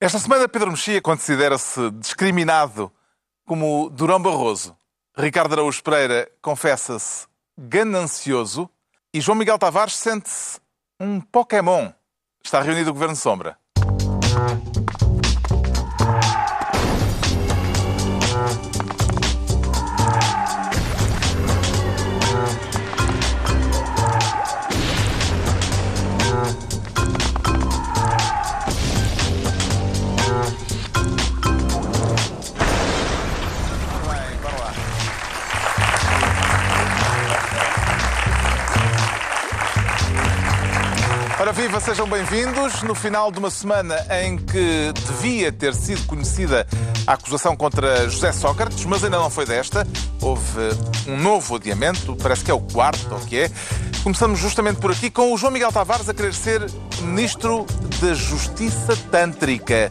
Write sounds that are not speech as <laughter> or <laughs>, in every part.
Esta semana Pedro Mexia considera-se discriminado como Durão Barroso. Ricardo Araújo Pereira confessa-se ganancioso e João Miguel Tavares sente-se um Pokémon. Está reunido o Governo Sombra. Viva, sejam bem-vindos. No final de uma semana em que devia ter sido conhecida a acusação contra José Sócrates, mas ainda não foi desta. Houve um novo adiamento, parece que é o quarto, ou que é. Começamos justamente por aqui com o João Miguel Tavares a querer ser Ministro da Justiça Tântrica.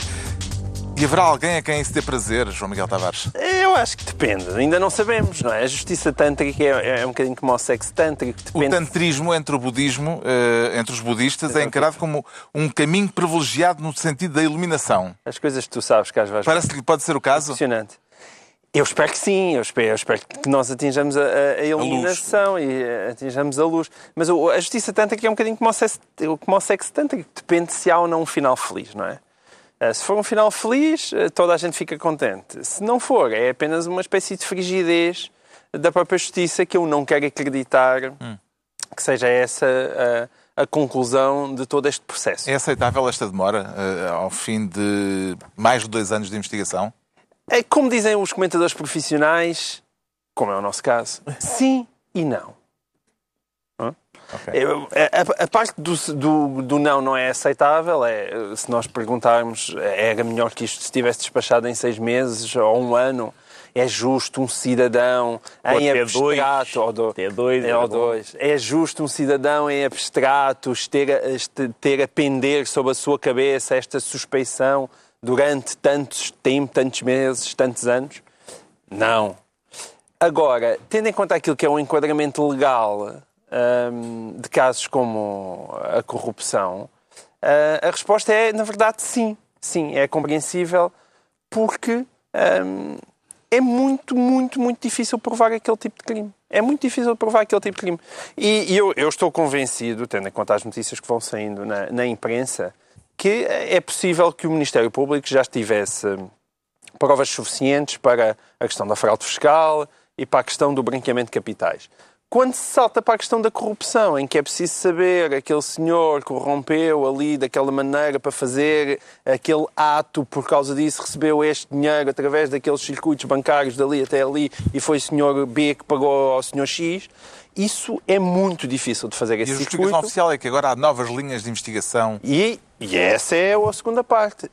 E haverá alguém a quem isso dê prazer, João Miguel Tavares? Eu acho que depende, ainda não sabemos, não é? A justiça tântrica é, é um bocadinho como o sexo tântrico. O Depende... tantrismo entre o budismo, eh, entre os budistas, é encarado como um caminho privilegiado no sentido da iluminação. As coisas que tu sabes que às vezes... Parece que pode ser o caso? Impressionante. Eu espero que sim, eu espero, eu espero que nós atinjamos a, a- a iluminação e eh, atinjamos a luz. Mas o- a justiça tântrica é um bocadinho como o sexo, como o sexo tântrico, depende se há ou não um final feliz, não é? Eh, Se for um final feliz, eh, toda a gente fica contente. Se não for, é apenas uma espécie de frigidez da própria justiça que eu não quero acreditar que seja essa a, a conclusão de todo este processo. É aceitável esta demora eh, ao fim de mais de dois anos de investigação? É, como dizem os comentadores profissionais, como é o nosso caso, sim e não. Hã? Ok. Eu- a, a- a parte do, do- do não não é aceitável. É, se nós perguntarmos, era melhor que isto estivesse despachado em seis meses ou um ano. É justo um cidadão Ou em abstrato, ou do- é, ou dois. É justo um cidadão em abstrato ter a, ter a pender sobre a sua cabeça esta suspeição durante tantos tempo, tantos meses, tantos anos? Não. Agora, tendo em conta aquilo que é um enquadramento legal hum, de casos como a corrupção, ah, a resposta é, na verdade, sim. Sim, é compreensível porque hum, é muito, muito, muito difícil provar aquele tipo de crime. É muito difícil provar aquele tipo de crime. E, e eu, eu estou convencido, tendo em conta as notícias que vão saindo na, na imprensa, que é possível que o Ministério Público já estivesse provas suficientes para a questão da fraude fiscal e para a questão do branqueamento de capitais. Quando se salta para a questão da corrupção, em que é preciso saber aquele senhor corrompeu ali daquela maneira para fazer aquele ato, por causa disso recebeu este dinheiro através daqueles circuitos bancários dali até ali e foi o senhor B que pagou ao senhor X, isso é muito difícil de fazer E a esse justificação circuito. oficial é que agora há novas linhas de investigação. E, e essa é a segunda parte.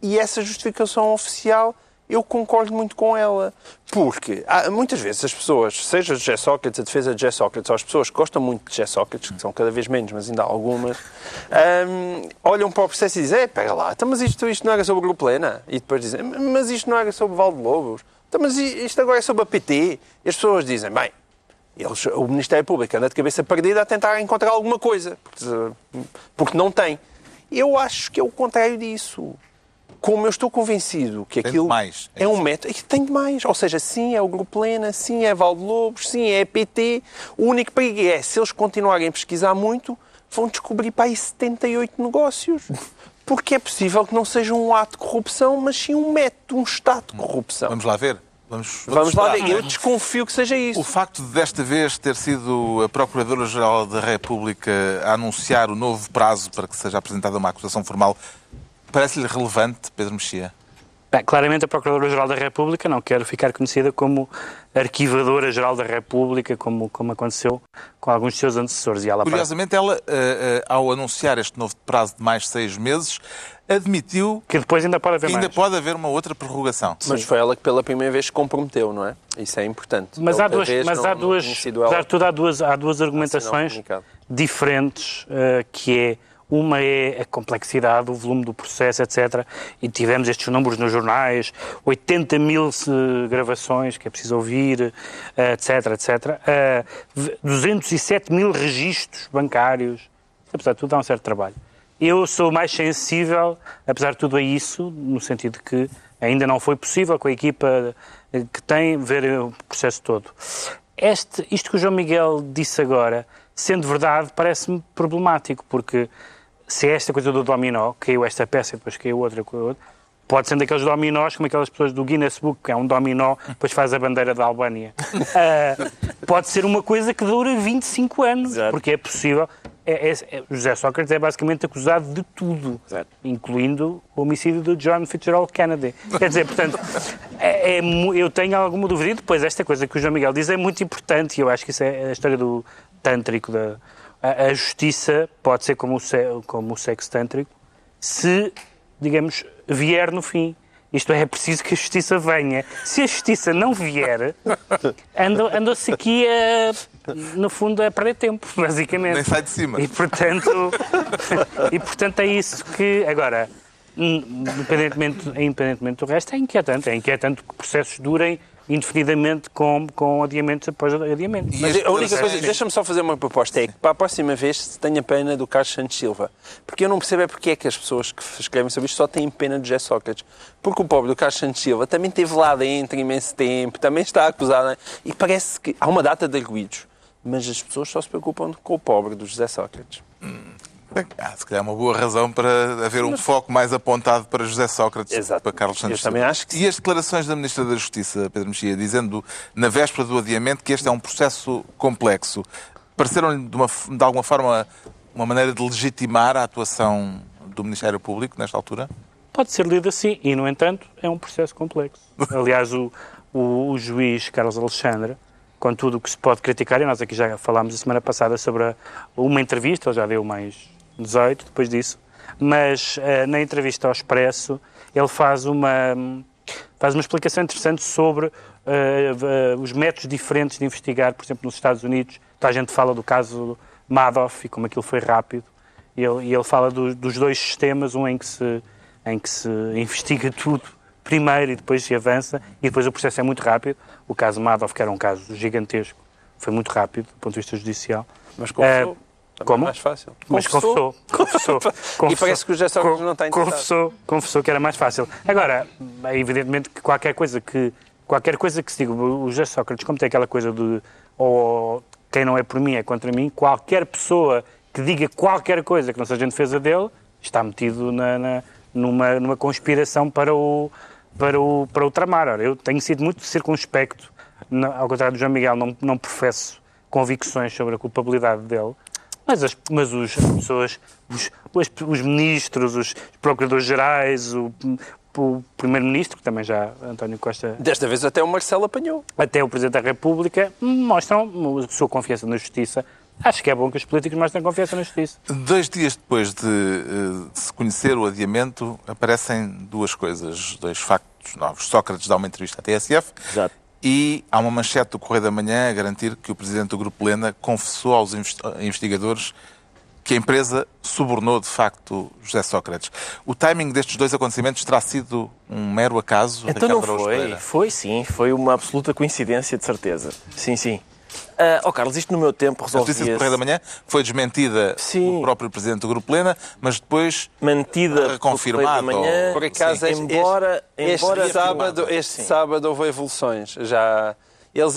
E essa justificação oficial, eu concordo muito com ela. Porque há, muitas vezes as pessoas, seja de José Sócrates, a defesa de José Sócrates, ou as pessoas que gostam muito de José Sócrates, que são cada vez menos, mas ainda há algumas, hum, olham para o processo e dizem, "É, pega lá, então, mas isto, isto não era sobre o Grupo Lena? E depois dizem, mas isto não era sobre o Valde Lobos? Então, mas isto agora é sobre a PT? E as pessoas dizem, bem, eles, o Ministério Público anda de cabeça perdida a tentar encontrar alguma coisa, porque, porque não tem. Eu acho que é o contrário disso. Como eu estou convencido que Tem aquilo demais, é é um método, é que tem demais. Ou seja, sim, é o Grupo Lena, sim, é Valde Lobos, sim, é PT. O único perigo é, se eles continuarem a pesquisar muito, vão descobrir para aí 78 negócios. <laughs> Porque é possível que não seja um ato de corrupção, mas sim um método, um estado de corrupção. Vamos lá ver. Vamos, Vamos lá esperar, ver. Eu desconfio que seja isso. O facto de desta vez ter sido a Procuradora-Geral da República a anunciar o novo prazo para que seja apresentada uma acusação formal parece-lhe relevante, Pedro Mexia? Bem, claramente a Procuradora-Geral da República não quer ficar conhecida como Arquivadora-Geral da República, como, como aconteceu com alguns dos seus antecessores. E ela Curiosamente, ela, eh, eh, ao anunciar este novo prazo de mais seis meses, admitiu Que depois ainda pode haver que ainda mais. pode haver uma outra prorrogação. Mas foi ela que pela primeira vez se comprometeu, não é? Isso é importante. Mas há duas, mas não- há duas, apesar de tudo, há duas, há duas argumentações comunicado. diferentes, eh, que é uma é a complexidade, o volume do processo, etc. E tivemos estes números nos jornais, 80 mil eh, gravações que é preciso ouvir, eh, etc, etc. Eh, v- 207 mil registros bancários. Apesar de tudo, dá um certo trabalho. Eu sou mais sensível, apesar de tudo, a isso, no sentido que ainda não foi possível com a equipa que tem ver o processo todo. Este, isto que o João Miguel disse agora, sendo verdade, parece-me problemático, porque se é esta coisa do dominó, caiu esta peça e depois caiu outra, outra pode ser daqueles dominós, como aquelas pessoas do Guinness Book, que é um dominó, depois faz a bandeira da Albânia. Uh, <laughs> pode ser uma coisa que dura 25 anos, Exato. porque é possível. É, é, é, José Sócrates é basicamente acusado de tudo, Exato. incluindo o homicídio do John Fitzgerald Kennedy. Quer dizer, portanto, é, é eu tenho alguma dúvida. E depois, esta coisa que o João Miguel diz é muito importante, e eu acho que isso é a história do tântrico. Da, a, a justiça pode ser como o, como o sexo tântrico, se, digamos, vier no fim. Isto é, é preciso que a justiça venha. Se a justiça não vier, anda-se aqui a, no fundo, a perder tempo, basicamente. Nem sai de cima. E portanto, <laughs> e, portanto é isso que. Agora, independentemente, independentemente do resto, é inquietante. É inquietante que processos durem indefinidamente com, com adiamentos após adiamentos. Mas a única coisa, deixa-me só fazer uma proposta, é que para a próxima vez se tenha pena do Carlos Santos Silva. Porque eu não percebo é porque é que as pessoas que escrevem sobre isto só têm pena de José Sócrates. Porque o pobre do Carlos Santos Silva também esteve lá dentro imenso tempo, também está acusado, é? e parece que há uma data de arguídos, mas as pessoas só se preocupam com o pobre do José Sócrates. Hum. Ah, se calhar é uma boa razão para haver um foco mais apontado para José Sócrates Exato. para Carlos Santos. Eu também acho que E as declarações da Ministra da Justiça, Pedro Mexia, dizendo na véspera do adiamento que este é um processo complexo, pareceram-lhe de, de alguma forma uma maneira de legitimar a atuação do Ministério Público nesta altura? Pode ser lido assim, e no entanto é um processo complexo. <laughs> Aliás, o, o, o juiz Carlos Alexandre com tudo o que se pode criticar, e nós aqui já falámos a semana passada sobre a, uma entrevista, ele já deu mais 18 depois disso, mas uh, na entrevista ao Expresso ele faz uma, faz uma explicação interessante sobre uh, uh, os métodos diferentes de investigar, por exemplo, nos Estados Unidos. Então, a gente fala do caso Madoff e como aquilo foi rápido, e ele, e ele fala do, dos dois sistemas, um em que, se, em que se investiga tudo primeiro e depois se avança, e depois o processo é muito rápido. O caso Madoff, que era um caso gigantesco, foi muito rápido do ponto de vista judicial. Mas confessou. Também Como? mais fácil. Mas confessou. Confessou. <laughs> confessou e parece que o José Sócrates não está interessado. Confessou, confessou que era mais fácil. Agora, é evidentemente que qualquer coisa que, qualquer coisa que se diga, o José Sócrates, como tem aquela coisa de ou quem não é por mim é contra mim, qualquer pessoa que diga qualquer coisa que não seja em defesa dele está metido na, na, numa, numa conspiração para o, para o, para o tramar. Ora, eu tenho sido muito circunspecto, ao contrário do João Miguel, não, não professo convicções sobre a culpabilidade dele, mas, as, mas os, as pessoas, os, os, os ministros, os procuradores-gerais, o, o Primeiro-Ministro, que também já António Costa. Desta vez até o Marcelo apanhou. Até o Presidente da República mostram a sua confiança na Justiça. Acho que é bom que os políticos mostrem confiança na Justiça. Dois dias depois de, eh, de se conhecer o adiamento, aparecem duas coisas, dois factos novos. Sócrates dá uma entrevista à TSF Exato. E há uma manchete do Correio da Manhã a garantir que o presidente do Grupo Lena confessou aos investigadores que a empresa subornou de facto José Sócrates. O timing destes dois acontecimentos terá sido um mero acaso? Então não foi, foi sim, foi uma absoluta coincidência de certeza. Sim, sim. Uh, oh Carlos, isto no meu tempo resolvia... A notícia do Correio da Manhã foi desmentida Sim. próprio Presidente do Grupo Lena, mas depois Mantida confirmada. Manhã, por acaso, este, embora, este, embora sábado, este sábado houve evoluções. Já... Eles,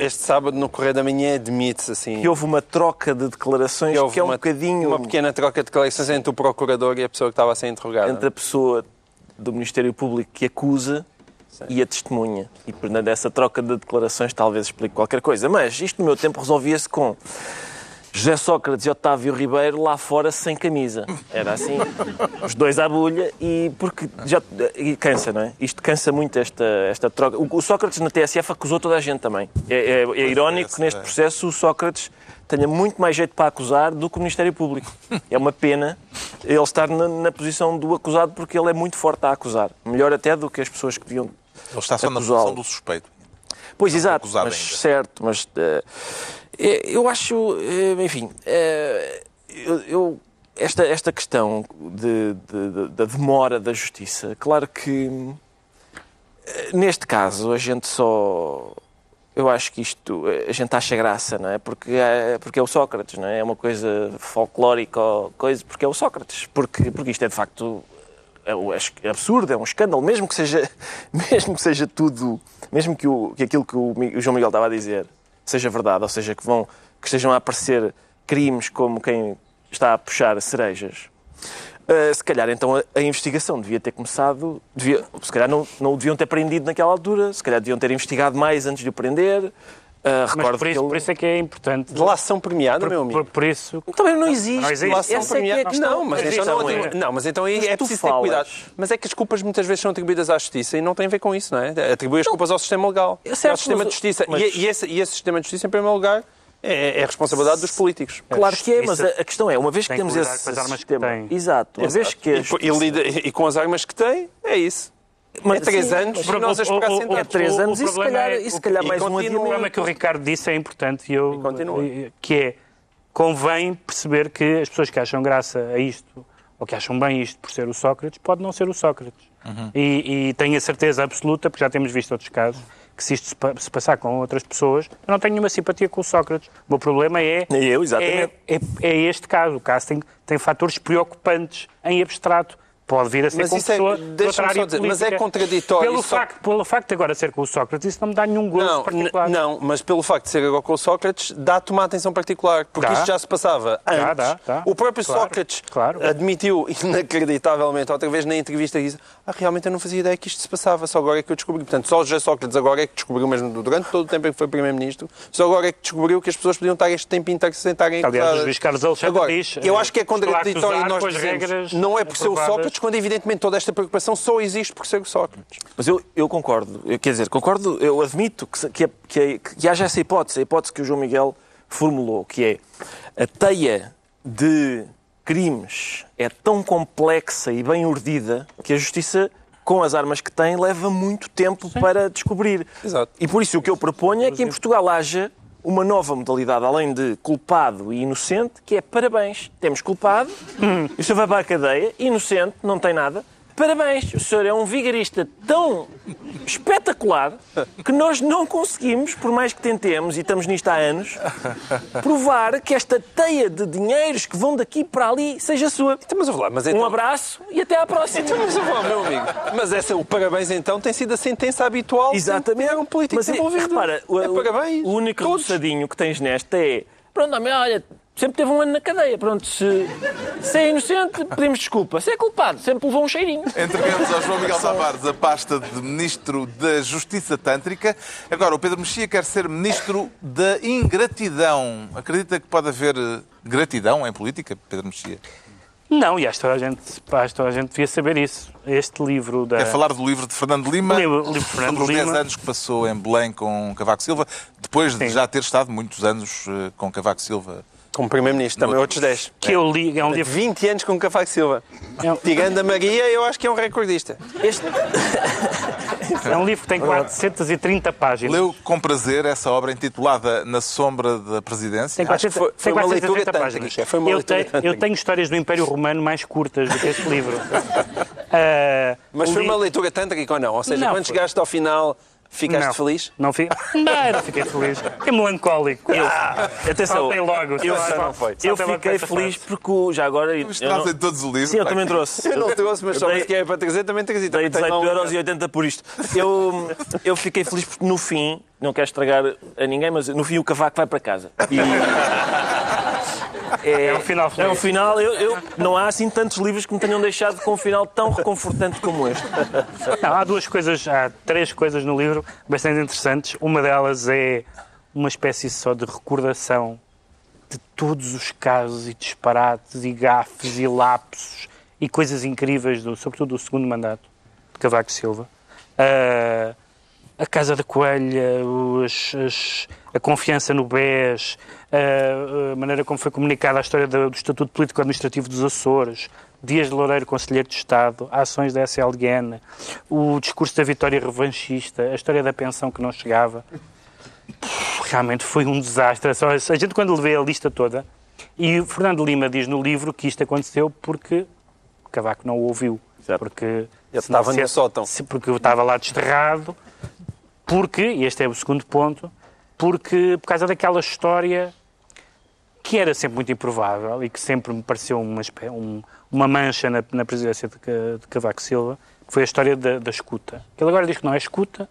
este sábado no Correio da Manhã admite-se assim. Que houve uma troca de declarações que é um uma, bocadinho. Uma pequena troca de declarações entre o procurador e a pessoa que estava a ser interrogada. Entre a pessoa do Ministério Público que acusa e a testemunha. E por dessa troca de declarações talvez explique qualquer coisa. Mas isto no meu tempo resolvia-se com José Sócrates e Otávio Ribeiro lá fora sem camisa. Era assim, <laughs> os dois à bulha e porque já e cansa, não é? Isto cansa muito esta, esta troca. O, Sócrates na TSF acusou toda a gente também. É, é, é irónico que neste processo o Sócrates tenha muito mais jeito para acusar do que o Ministério Público. É uma pena ele estar na, na posição do acusado porque ele é muito forte a acusar. Melhor até do que as pessoas que deviam ele está só na posição do suspeito. Pois, exato, mas, ainda. certo, mas uh, eu acho, uh, enfim, uh, eu, eu, esta, esta questão de, de, de, da demora da justiça, claro que neste caso a gente só eu acho que isto, a gente acha graça, não é? Porque é, porque é o Sócrates, não é? É uma coisa folclórica ou coisa, porque é o Sócrates. Porque, porque isto é de facto é, o- é absurdo, é um escândalo, mesmo que seja, <laughs> mesmo que seja tudo, mesmo que, o, que aquilo que o, o João Miguel estava a dizer seja verdade, ou seja, que, vão, que estejam a aparecer crimes como quem está a puxar cerejas. Uh, se calhar então a, a investigação devia ter começado, devia, se calhar não, não o deviam ter prendido naquela altura, se calhar deviam ter investigado mais antes de o prender. Uh, Mas recordo por isso, que ele... por isso é que é importante. Delação premiada, Por, meu amigo. por, por isso. Também não existe. Não existe. Delação é que é premiada. questão. Não, mas então não, é. não, mas então é preciso ter falas. cuidado. Mas é que as culpas muitas vezes são atribuídas à justiça e não tem a ver com isso, não é? Atribui as culpas ao sistema legal, É certo, ao sistema mas- de justiça. mas- E, e esse, e esse sistema de justiça, em primeiro lugar, é, é a responsabilidade dos políticos. Claro que é, mas a, a questão é, uma vez que tem que temos esse com as armas que sistema, tem. exato, uma vez que E, e lida- e com as armas que tem, é isso. Mas, é três sim, anos e nós a o- esperar sentados. é três o- o anos e se problema calhar, é- e se calhar e mais um continua. O problema adiamento. que o Ricardo disse é importante e eu, E que é convém perceber que as pessoas que acham graça a isto ou que acham bem isto por ser o Sócrates pode não ser o Sócrates e, e tenho a certeza absoluta porque já temos visto outros casos que se isto se, pa- se passar com outras pessoas eu não tenho nenhuma simpatia com o Sócrates o meu problema é Nem eu, exatamente. é, é, é este caso o caso tem, tem fatores preocupantes em abstrato Pode vir a ser Mas é- pessoa outra área só dizer, mas é contraditório, Pelo, só- facto, pelo facto de agora ser com o Sócrates, isso não me dá nenhum gosto Não, particular. não, mas pelo facto de ser agora com o Sócrates, dá-te uma atenção particular, porque Dá. isto já se passava antes. Dá, dá, dá. O próprio Claro, Sócrates claro. admitiu <laughs> inacreditavelmente, outra vez na entrevista, que disse, ah, realmente eu não fazia ideia que isto se passava, só agora é que eu descobri. Portanto, só o José Sócrates agora é que descobriu, mesmo durante todo o tempo em que foi Primeiro-Ministro, só agora é que descobriu que as pessoas podiam estar este tempo inteiro sem estarem Aliás, o Luís Carlos Alexandre Agora, diz, eu acho que é contraditório nós dizemos, regras não é por ser o aprovadas. Sócrates, quando evidentemente toda esta preocupação só existe por ser o Sócrates. Mas eu, eu concordo, eu, quer dizer, concordo, eu admito que, que, que, que haja essa hipótese, a hipótese que o João Miguel formulou, que é a teia de crimes é tão complexa e bem urdida que a justiça, com as armas que tem, leva muito tempo para descobrir. Exato. E por isso o que eu proponho é que em Portugal haja uma nova modalidade, além de culpado e inocente, que é parabéns. Temos culpado, e o senhor vai para a cadeia, inocente, não tem nada. Parabéns, o senhor é um vigarista tão espetacular que nós não conseguimos, por mais que tentemos, e estamos nisto há anos, provar que esta teia de dinheiros que vão daqui para ali seja sua. Mas, ouve lá, mas Um então- abraço e até à próxima. Mas, ouve lá, meu amigo. Mas essa, o parabéns então tem sido a sentença habitual Exatamente. de um político Mas, envolvido. repara, o, é parabéns. o único Todos. roçadinho que tens nesta é pronto, homem, olha, sempre teve um ano na cadeia. Pronto, se, se é inocente, pedimos desculpa. Se é culpado, sempre levou um cheirinho. Entregamos ao João Miguel Tavares a pasta de Ministro da Justiça Tântrica. Agora, o Pedro Mexia quer ser Ministro da Ingratidão. Acredita que pode haver eh, gratidão em política, Pedro Mexia? Não, e acho que toda a gente, acho que toda a gente devia saber isso. Este livro da. Quer falar do livro de Fernando Lima, livro- livro de Fernando sobre os Lima. 10 anos que passou em Belém com Cavaco Silva, depois de Sim. já ter estado muitos anos eh, com Cavaco Silva. Como Primeiro-Ministro, também outros 10. Que eu li, é um livro. 20 anos com Cavaco Silva. É um- Tirando a Maria, eu acho que é um recordista. Este, É um livro que tem 430 páginas. Leu com prazer essa obra intitulada Na Sombra da Presidência. Tem Acho que 400, foi- foi tem uma 430 leitura páginas. uma eu, leitura tenho, eu tenho histórias do Império Romano mais curtas do que este livro. Ah, <laughs> Mas foi li- uma leitura tântrica ou não? Ou seja, Não, quando foi. chegaste ao final, ficaste não, feliz? Não, fi... não, <laughs> não fiquei feliz. Fiquei melancólico. Eu, atenção, Saltei logo. eu, Saltei logo. foi. eu fiquei feliz porque já agora. não- trazem todos o livro. Sim, eu também trouxe. Eu não trouxe, mas só dei- porque que é para trazer, também trazer. Dei Também tenho um- 18,80€ por isto. Eu, eu fiquei feliz porque no fim, não quero estragar a ninguém, mas no fim o cavaco vai para casa. E- é, É um final feliz. É um final. Eu, eu- não há assim tantos livros que me tenham deixado com um final tão reconfortante como este. <laughs> Não, há duas coisas, há três coisas no livro bastante interessantes. Uma delas é uma espécie só de recordação de todos os casos e disparates e gafes e lapsos e coisas incríveis, do, sobretudo do segundo mandato de Cavaco Silva. Ah, a Casa da Coelha, os- as- a confiança no BES, a, a maneira como foi comunicada a história do, do Estatuto Político-Administrativo dos Açores, Dias de Loureiro, Conselheiro de Estado, ações da SLGN, o discurso da vitória revanchista, a história da pensão que não chegava. Pff, Realmente foi um desastre. A gente, quando lê a lista toda, e o Fernando Lima diz no livro que isto aconteceu porque Cavaco não o ouviu. Certo. Porque Ele estava no sótão. porque eu estava lá desterrado, porque, e este é o segundo ponto, porque, por causa daquela história que era sempre muito improvável e que sempre me pareceu uma, um- uma mancha na, na presidência de, de Cavaco Silva, que foi a história da, da escuta. Ele agora diz que não é escuta,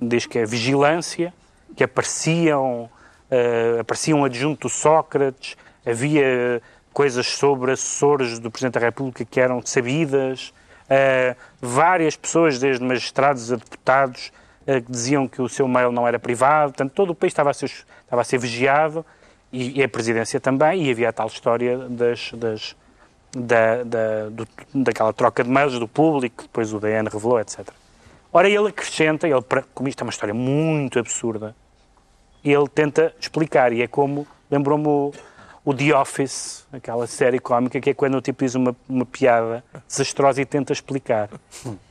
diz que é vigilância, que apareciam, eh, aparecia um adjunto Sócrates, havia coisas sobre assessores do Presidente da República que eram sabidas, eh, várias pessoas, desde magistrados a deputados, que diziam que o seu mail não era privado, portanto, todo o país estava a ser, estava a ser vigiado, e, e a presidência também, e havia a tal história das, das, da, da, do- daquela troca de mails do público, que depois o DN revelou, etc. Ora, ele acrescenta, ele, como isto é uma história muito absurda, ele tenta explicar, e é como, lembrou-me o, The Office, aquela série cómica, que é quando o tipo diz uma, uma piada desastrosa e tenta explicar.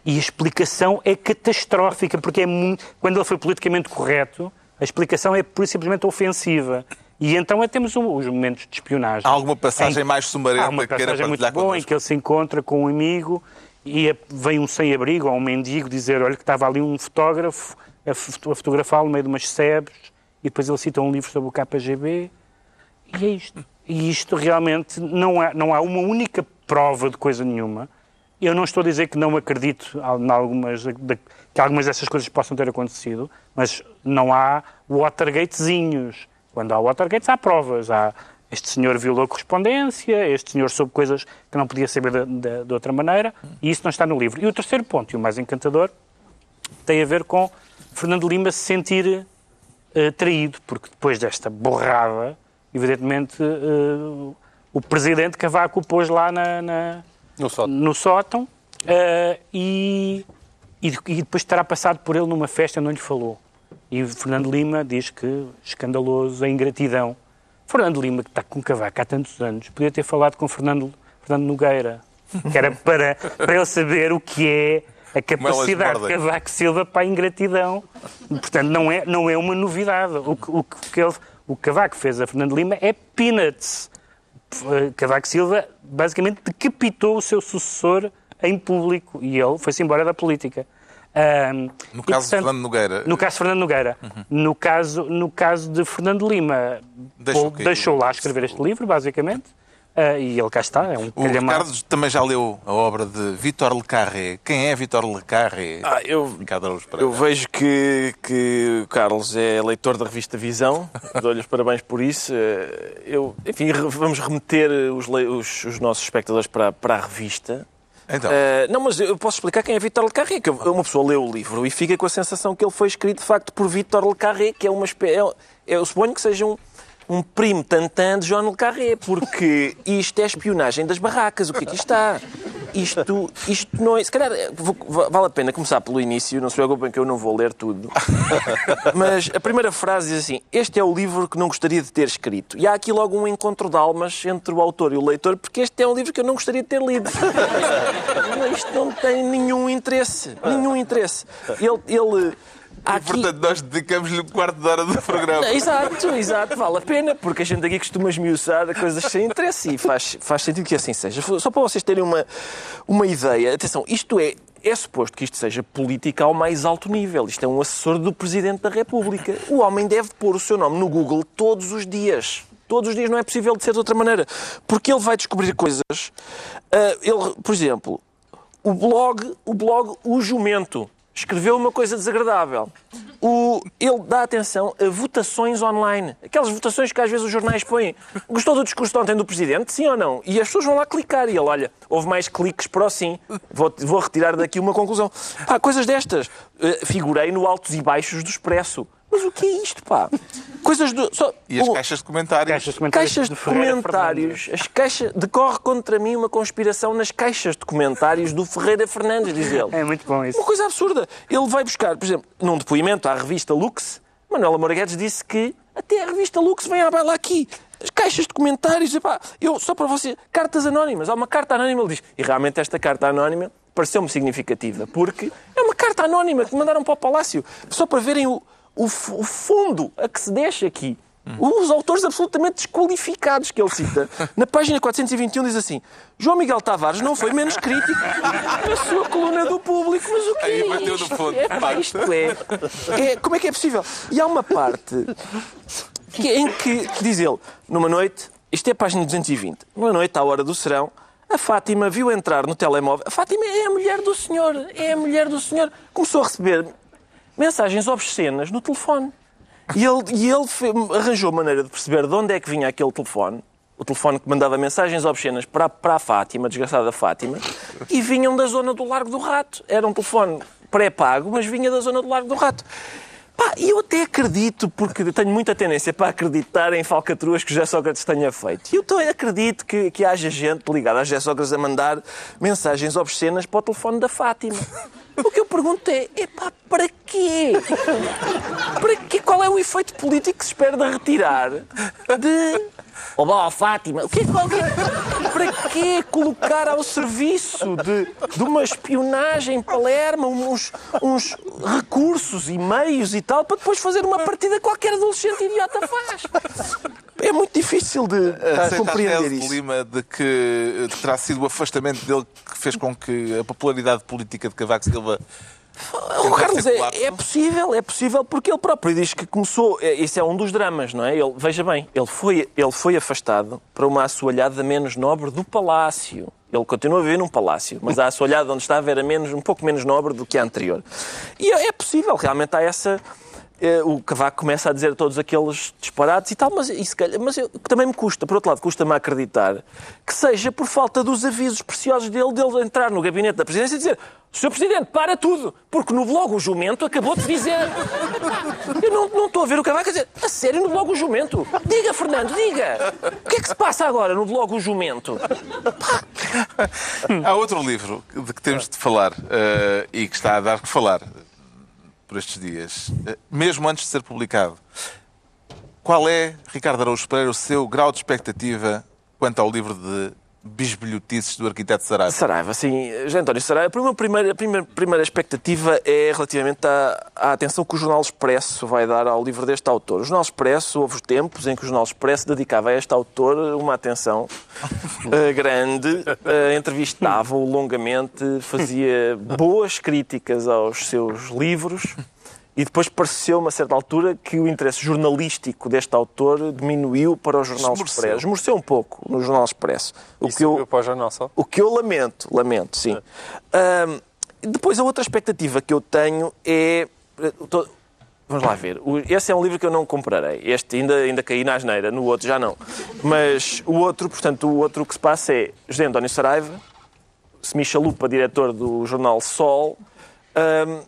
E a explicação é catastrófica, porque é muito, quando ele foi politicamente correto, a explicação é pura e simplesmente ofensiva. E então é, temos um- os momentos de espionagem. Há alguma passagem Em- mais sumarenta Há uma que queira passagem muito partilhar boa em que ele se encontra com um amigo e a- vem um sem-abrigo ou um mendigo dizer olha que estava ali um fotógrafo a fotografá-lo no meio de umas sebes e depois ele cita um livro sobre o KGB e é isto. E isto realmente não há, não há uma única prova de coisa nenhuma. Eu não estou a dizer que não acredito em algumas, que algumas dessas coisas possam ter acontecido, mas não há Watergatezinhos. Quando há Watergates, há provas. Há este senhor violou correspondência, este senhor soube coisas que não podia saber de, de- de outra maneira, e isso não está no livro. E o terceiro ponto, e o mais encantador, tem a ver com Fernando Lima se sentir eh, traído, porque depois desta borrada, evidentemente, eh, o presidente Cavaco o pôs lá na, na- No sótão. no sótão eh, e, e, depois terá passado por ele numa festa não lhe falou. E Fernando Lima diz que escandaloso a ingratidão. Fernando Lima, que está com Cavaco há tantos anos, podia ter falado com Fernando, Fernando Nogueira, que era <laughs> para, para ele saber o que é a capacidade de. Cavaco Silva para a ingratidão. Portanto, não é, não é uma novidade. O, que- o, que ele, o que Cavaco fez a Fernando Lima é peanuts. F- Cavaco Silva basicamente decapitou o seu sucessor em público e ele foi-se embora da política. Ahm, No e, caso de Fernando Nogueira. No caso de Fernando Nogueira. No, caso, no caso de Fernando Lima, Deixou deixou lá escrever este livro, basicamente, ah, e ele cá está, é um O calhamaço. Ricardo também já leu a obra de Vítor Le Carré. Quem é Vítor Le Carré? Ah, eu, eu vejo que, que o Carlos é leitor da revista Visão, <laughs> dou-lhe os parabéns por isso. Eh, Eu, enfim, vamos remeter os, os- os nossos espectadores para, para a revista. Então, Eh, não, mas eu posso explicar quem é Vítor Le Carré, que uma pessoa lê o livro e fica com a sensação que ele foi escrito de facto por Vítor Le Carré, que é uma espécie. Eu suponho que seja um, um primo tantã de John Le Carré, porque isto é espionagem das barracas. O que isto está? Isto, isto não é. Se calhar vale a pena começar pelo início, não se preocupem que eu não vou ler tudo. <laughs> Mas a primeira frase diz assim: Este é o livro que não gostaria de ter escrito. E há aqui logo um encontro de almas entre o autor e o leitor, porque este é um livro que eu não gostaria de ter lido. <laughs> Isto não tem nenhum interesse. Nenhum interesse. Ele. ele há e, aqui... portanto, nós dedicamos-lhe um quarto de hora do programa. Exato, exato, vale a pena, porque a gente aqui costuma esmiuçar coisas sem interesse e faz, faz sentido que assim seja. Só para vocês terem uma, uma ideia, atenção, isto é, é suposto que isto seja política ao mais alto nível. Isto é um assessor do Presidente da República. O homem deve pôr o seu nome no Google todos os dias. Todos os dias não é possível de ser de outra maneira. Porque ele vai descobrir coisas. ah, ele, por exemplo, o blog, o blog O Jumento escreveu uma coisa desagradável. O, ele dá atenção a votações online. Aquelas votações que às vezes os jornais põem. Gostou do discurso ontem do Presidente? Sim ou não? E as pessoas vão lá clicar. E ele, olha, houve mais cliques para o sim. Vou, vou retirar daqui uma conclusão. Pá, coisas destas. Eh, figurei no altos e baixos do Expresso. Mas o que é isto, pá? Coisas do... Só, E as o- caixas de comentários. Caixas de comentários Caixas de comentários. As caixas... Decorre contra mim uma conspiração nas caixas de comentários do Ferreira Fernandes, diz ele. É muito bom isso. Uma coisa absurda. Ele vai buscar, por exemplo, num depoimento à revista Lux, Manuela Moura Guedes disse que até a revista Lux vem à baila aqui. As caixas de comentários, epá, eu, só para você, cartas anónimas. Há uma carta anónima, ele diz. E realmente esta carta anónima pareceu-me significativa, porque é uma carta anónima que mandaram para o Palácio, só para verem o, o, o fundo a que se deixa aqui. Os autores absolutamente desqualificados que ele cita. Na página 421 diz assim: João Miguel Tavares não foi menos crítico na sua coluna do público. Mas o que Aí é bateu no isto? fundo. É, pá, isto é, é- Como é que é possível? E há uma parte que- em que, diz ele, numa noite, isto é a página 220, numa noite, à hora do serão, a Fátima viu entrar no telemóvel. A Fátima é a mulher do senhor, é a mulher do senhor. Começou a receber mensagens obscenas no telefone. E ele, e ele arranjou maneira de perceber de onde é que vinha aquele telefone. O telefone que mandava mensagens obscenas para, para a Fátima, a desgraçada Fátima, e vinham da zona do Largo do Rato. Era um telefone pré-pago, mas vinha da zona do Largo do Rato. Pá, eu até acredito, porque tenho muita tendência para acreditar em falcatruas que o José Sócrates tenha feito. E eu tô- acredito que, que haja gente ligada a José Sócrates a mandar mensagens obscenas para o telefone da Fátima. O que eu pergunto é, epá, para quê? Para quê? Qual é o efeito político que se espera de retirar de... Olá, Fátima. O que é que alguém... Para quê colocar ao serviço de, de uma espionagem palerma uns, uns recursos e meios e tal para depois fazer uma partida que qualquer adolescente idiota faz? É muito difícil de compreender isso. Lima de que terá sido o afastamento dele que fez com que a popularidade política de Cavaco Silva O Carlos, é, é possível, é possível, porque ele próprio diz que começou. é, Isso é um dos dramas, não é? Ele, veja bem, ele foi, ele foi afastado para uma assoalhada menos nobre do palácio. Ele continua a viver num palácio, mas a assoalhada onde estava era menos, um pouco menos nobre do que a anterior. E é, é possível, realmente há essa. Eh, O Cavaco começa a dizer todos aqueles disparates e tal, mas, e se calhar- mas eu- também me custa, por outro lado, custa-me acreditar que seja por falta dos avisos preciosos dele, dele entrar no gabinete da presidência e dizer Sr. Presidente, para tudo, porque no blog o jumento acabou de dizer. Eu não, não estou a ver o Cavaco a dizer, a sério, no blog o jumento? Diga, Fernando, diga. O que é que se passa agora no blog o jumento? Há outro livro de que temos de falar eh, e que está a dar que falar por estes dias, eh, mesmo antes de ser publicado. Qual é, Ricardo Araújo Pereira, o seu grau de expectativa quanto ao livro de bisbilhotices do arquiteto Saraiva? Saraiva, sim. José António Saraiva, a primeira, primeira, primeira expectativa é relativamente à, à atenção que o Jornal Expresso vai dar ao livro deste autor. O Jornal Expresso, houve tempos em que o Jornal Expresso dedicava a este autor uma atenção <laughs> eh, grande, eh, entrevistava-o longamente, fazia boas críticas aos seus livros. E depois pareceu-me, a certa altura, que o interesse jornalístico deste autor diminuiu para o Jornal Esmoreceu. Expresso. Esmoreceu um pouco no Jornal Expresso. O Isso que eu, para o jornal só? o que eu lamento, lamento, sim. Ahm, depois, a outra expectativa que eu tenho é. tô- Vamos lá ver. Esse é um livro que eu não comprarei. Este ainda, ainda caí na asneira, no outro já não. Mas o outro, portanto, o outro que se passa é José António Saraiva, Semichalupa, diretor do jornal Sol, ahm,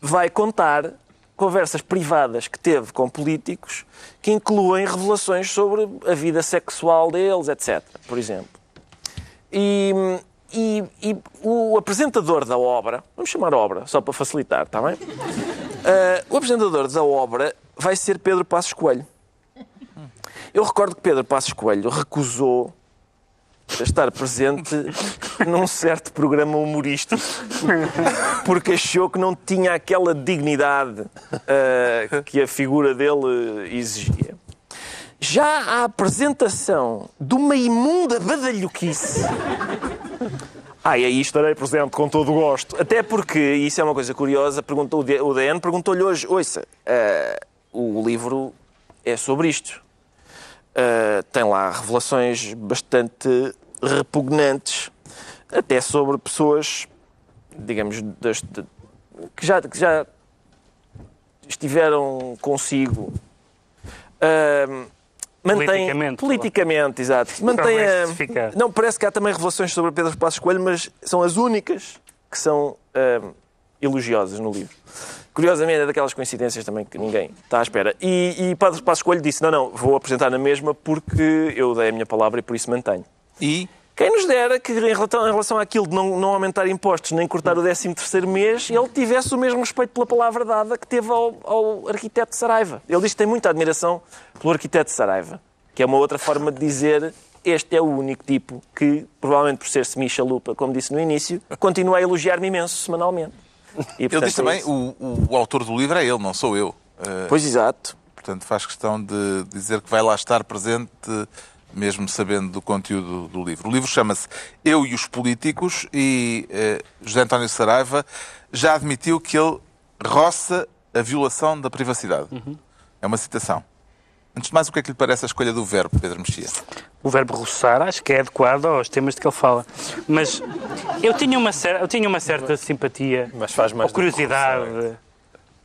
vai contar conversas privadas que teve com políticos que incluem revelações sobre a vida sexual deles, etc. Por exemplo. E, e- e o apresentador da obra, vamos chamar obra, só para facilitar, está bem? Ah, o apresentador da obra vai ser Pedro Passos Coelho. Eu recordo que Pedro Passos Coelho recusou estar presente num certo programa humorístico porque achou que não tinha aquela dignidade ah, que a figura dele exigia. Já a apresentação de uma imunda badalhoquice. Ah, e aí estarei presente com todo o gosto. Até porque, isso é uma coisa curiosa, perguntou, o DN perguntou-lhe hoje, ouça, ah, o livro é sobre isto. Uh, tem lá revelações bastante repugnantes, até sobre pessoas, digamos, das- de- que, já, que já estiveram consigo. Uh, mantém, Politicamente, politicamente, exato. Mantém a- não, parece que há também revelações sobre Pedro Passos Coelho, mas são as únicas que são uh, elogiosas no livro. Curiosamente, é daquelas coincidências também que ninguém está à espera. E, e Pedro Passos Coelho disse: Não, não, vou apresentar na mesma porque eu dei a minha palavra e por isso mantenho. E Quem nos dera que, em relação, em relação àquilo de não, não aumentar impostos nem cortar o 13 mês, ele tivesse o mesmo respeito pela palavra dada que teve ao, ao arquiteto Saraiva. Ele diz que tem muita admiração pelo arquiteto Saraiva, que é uma outra forma de dizer este é o único tipo que, provavelmente por ser semi-chalupa, como disse no início, continua a elogiar-me imenso semanalmente. E, ele portanto, diz é também, isso. o, o- autor do livro é ele, não sou eu. Eh, Pois exato. portanto faz questão de dizer que vai lá estar presente, mesmo sabendo do conteúdo do livro. O livro chama-se Eu e os Políticos e eh, José António Saraiva já admitiu que ele roça a violação da privacidade. É uma citação. Antes de mais, o que é que lhe parece a escolha do verbo, Pedro Mexia? O verbo roçar acho que é adequado aos temas de que ele fala. Mas eu tinha uma, cer eu tinha uma certa simpatia Mas faz mais ou curiosidade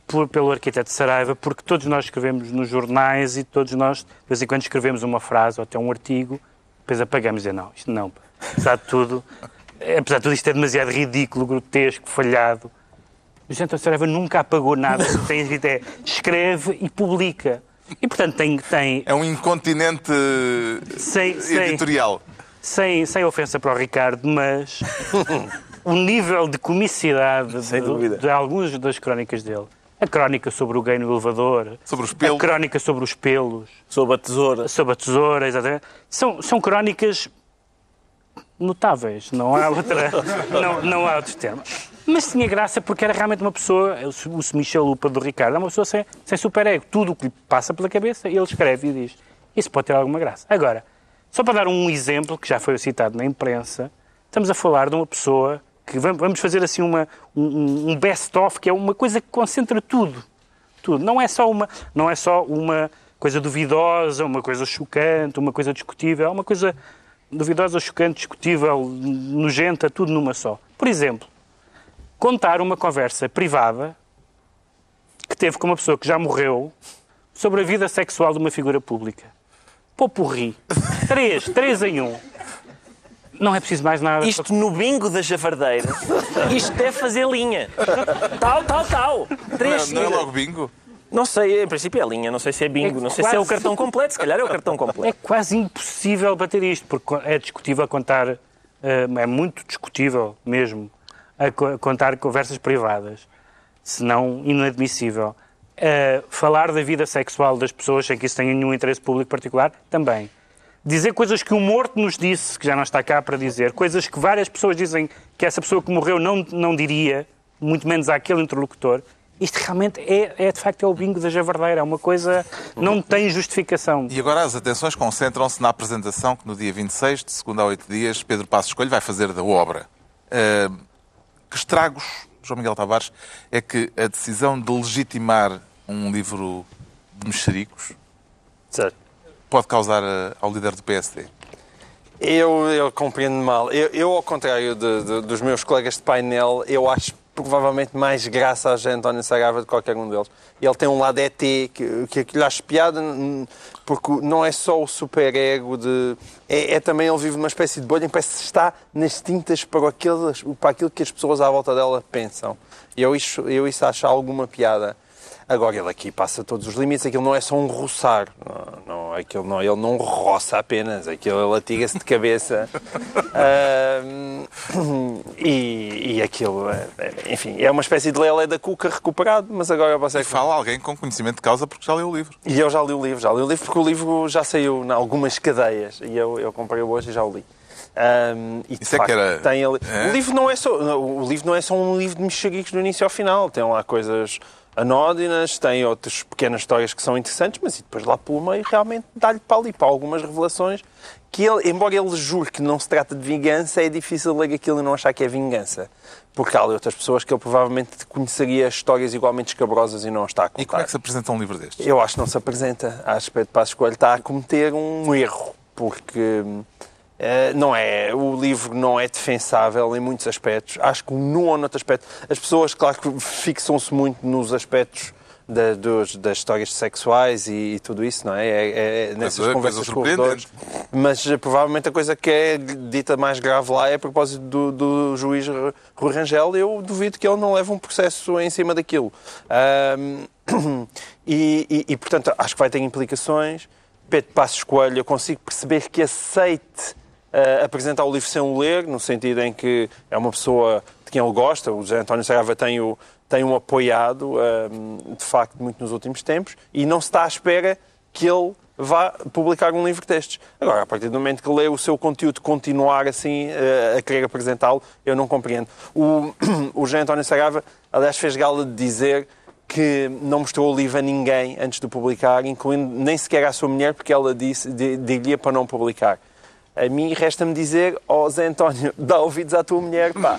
por- pelo arquiteto Saraiva, porque todos nós escrevemos nos jornais e todos nós, de vez em quando, escrevemos uma frase ou até um artigo, depois apagamos e dizemos, não, isto não. Apesar de tudo, <laughs> apesar de tudo isto é demasiado ridículo, grotesco, falhado. O António Saraiva nunca apagou nada. O que tem escrito é escreve e publica. E, portanto, tem, tem É um incontinente Sei, sei. editorial. sem, sem ofensa para o Ricardo, mas <laughs> o nível de comicidade Sem de, dúvida. de algumas das crónicas dele. A crónica sobre o gay no elevador, Sobre os a pelos. crónica sobre os pelos, Sob a tesoura. sobre a tesoura, exatamente. São, são crónicas notáveis, não há outra, <laughs> não, não há outro termo. Mas tinha graça porque era realmente uma pessoa, o Michel Lupa do Ricardo, é uma pessoa sem, sem superego. Tudo o que lhe passa pela cabeça, ele escreve e diz. Isso pode ter alguma graça. Agora, só para dar um exemplo que já foi citado na imprensa, estamos a falar de uma pessoa que vamos fazer assim uma, um, um best-of, que é uma coisa que concentra tudo tudo. Não é só uma, não é só uma coisa duvidosa, uma coisa chocante, uma coisa discutível, é uma coisa duvidosa, chocante, discutível, nojenta, tudo numa só. Por exemplo, contar uma conversa privada que teve com uma pessoa que já morreu sobre a vida sexual de uma figura pública. Popurri. Três, três em um. Não é preciso mais nada. Isto no bingo da javardeira, isto deve fazer linha. Tal, tal, tal. Três Não, não é logo bingo? Não sei, em princípio é linha, não sei se é bingo, É não sei se é o cartão completo, se calhar é o cartão É completo. quase impossível bater isto, porque é discutível contar, eh, é muito discutível mesmo, a co- contar conversas privadas, se não inadmissível. Eh, falar da vida sexual das pessoas sem que isso tenha nenhum interesse público particular, também. Dizer coisas que o morto nos disse, que já não está cá para dizer, coisas que várias pessoas dizem que essa pessoa que morreu não, não diria, muito menos àquele interlocutor. Isto realmente é, é de facto é o bingo da javardeira, é uma coisa não tem justificação. E agora as atenções concentram-se na apresentação que no dia 26, de segunda a oito dias, Pedro Passos Coelho vai fazer da obra. Ah, que estragos, João Miguel Tavares, é que a decisão de legitimar um livro de mexericos Certo. pode causar ah, ao líder do PSD? Eu, eu compreendo mal. Eu, eu, ao contrário de- de- dos meus colegas de painel, eu acho provavelmente mais graça a António Saraiva de qualquer um deles. Ele tem um lado ET que, que, que lhe acho piada, porque não é só o superego de... É, é também ele vive numa espécie de bolha em que parece que está nas tintas para, aqueles, para aquilo que as pessoas à volta dela pensam. E eu isso, eu isso acho alguma piada. Agora, ele aqui passa todos os limites. Aquilo não é só um roçar. Não, não, aquilo não, ele não roça apenas. Aquilo ele atira-se de cabeça. <laughs> Ahm, e, e aquilo, é- é- enfim, é uma espécie de lelé da cuca recuperado. Mas agora você... E fala alguém com conhecimento de causa porque já leu o livro. E eu já li o livro, já li o livro porque o livro já saiu em algumas cadeias e eu, eu comprei o hoje e já o li. Ahm, e Isso é que era- tem ali... É? O livro não é só o livro não é só um livro de mexeriques do início ao final, tem lá coisas anódinas, tem outras pequenas histórias que são interessantes, mas e depois lá pelo meio realmente dá-lhe para ali para algumas revelações que ele, embora ele jure que não se trata de vingança, é difícil ler aquilo e não achar que é vingança. Porque há ali outras pessoas que ele provavelmente conheceria histórias igualmente escabrosas e não está a contar. E como é que se apresenta um livro destes? Eu acho que não se apresenta. Acho que Pedro Passos Coelho está a cometer um erro, porque eh, não é, o livro não é defensável em muitos aspectos. Acho que num ou noutro aspecto, as pessoas, claro que fixam-se muito nos aspectos da- dos- das histórias sexuais e, e tudo isso, não é? É, é nessas Coisa- conversas doutores. Mas eh, provavelmente a coisa que é dita mais grave lá é a propósito do, do juiz Rui Rangel. Eu duvido que ele não leve um processo em cima daquilo. <clears throat> E, e- e, portanto, acho que vai ter implicações. Pedro Passos Coelho, eu consigo perceber que aceite ah, apresentar o livro sem o ler, no sentido em que é uma pessoa de quem ele gosta. O José António Saraiva tem o, tem o apoiado, ahm, de facto, muito nos últimos tempos, e não se está à espera que ele vá publicar um livro destes. Agora, a partir do momento que lê o seu conteúdo continuar assim eh, a querer apresentá-lo, eu não compreendo. O, <clears throat> o José António Saraiva, aliás, fez gala de dizer que que não mostrou o livro a ninguém antes de publicar, incluindo nem sequer à sua mulher, porque ela disse, diria para não publicar. A mim resta-me dizer, ó oh, Zé António, <laughs> dá ouvidos à tua mulher, pá.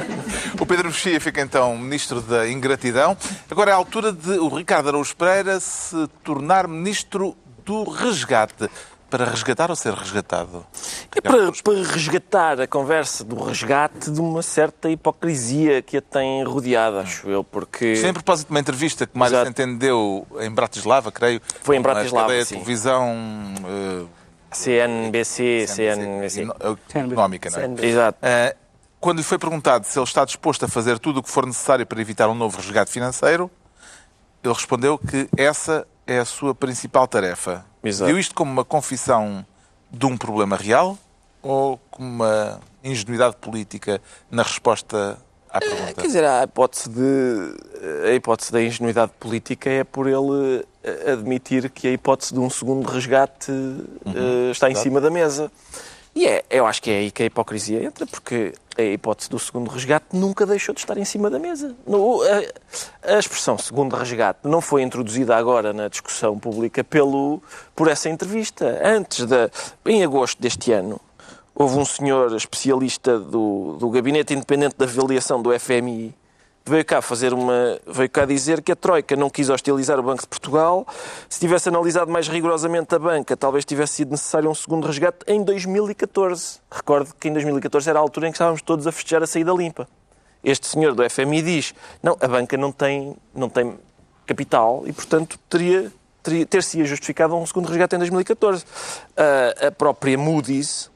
<laughs> o Pedro Mexia fica então Ministro da Ingratidão. Agora é a altura de o Ricardo Araújo Pereira se tornar Ministro do Resgate. Para resgatar ou ser resgatado? É para, para, resgatar a conversa do resgate de uma certa hipocrisia que a tem rodeada, acho eu, porque... Sem propósito de uma entrevista que Mário Centeno deu em Bratislava, creio. Foi em Bratislava, sim. televisão... Uh, CNBC, CNBC. Económica, não é? Exato. Uh, quando lhe foi perguntado se ele está disposto a fazer tudo o que for necessário para evitar um novo resgate financeiro, ele respondeu que essa é a sua principal tarefa. Exato. Viu isto como uma confissão de um problema real ou como uma ingenuidade política na resposta à pergunta? Quer dizer, a hipótese, de, a hipótese da ingenuidade política é por ele eh, admitir que a hipótese de um segundo resgate uhum. uh, está em cima da mesa. E é, eu acho que é aí que a hipocrisia entra, porque a hipótese do segundo resgate nunca deixou de estar em cima da mesa. No, a, a, expressão segundo resgate não foi introduzida agora na discussão pública pelo, por essa entrevista. Antes da. Em agosto deste ano, houve um senhor especialista do, do Gabinete Independente de Avaliação do FMI veio cá fazer uma. veio cá dizer que a Troika não quis hostilizar o Banco de Portugal. Se tivesse analisado mais rigorosamente a banca, talvez tivesse sido necessário um segundo resgate em 2014. Recordo que em 2014 era a altura em que estávamos todos a festejar a saída limpa. Este senhor do FMI diz: não, a banca não tem, não tem capital e, portanto, teria, teria ter-se justificado um segundo resgate em 2014. Uh, a própria Moody's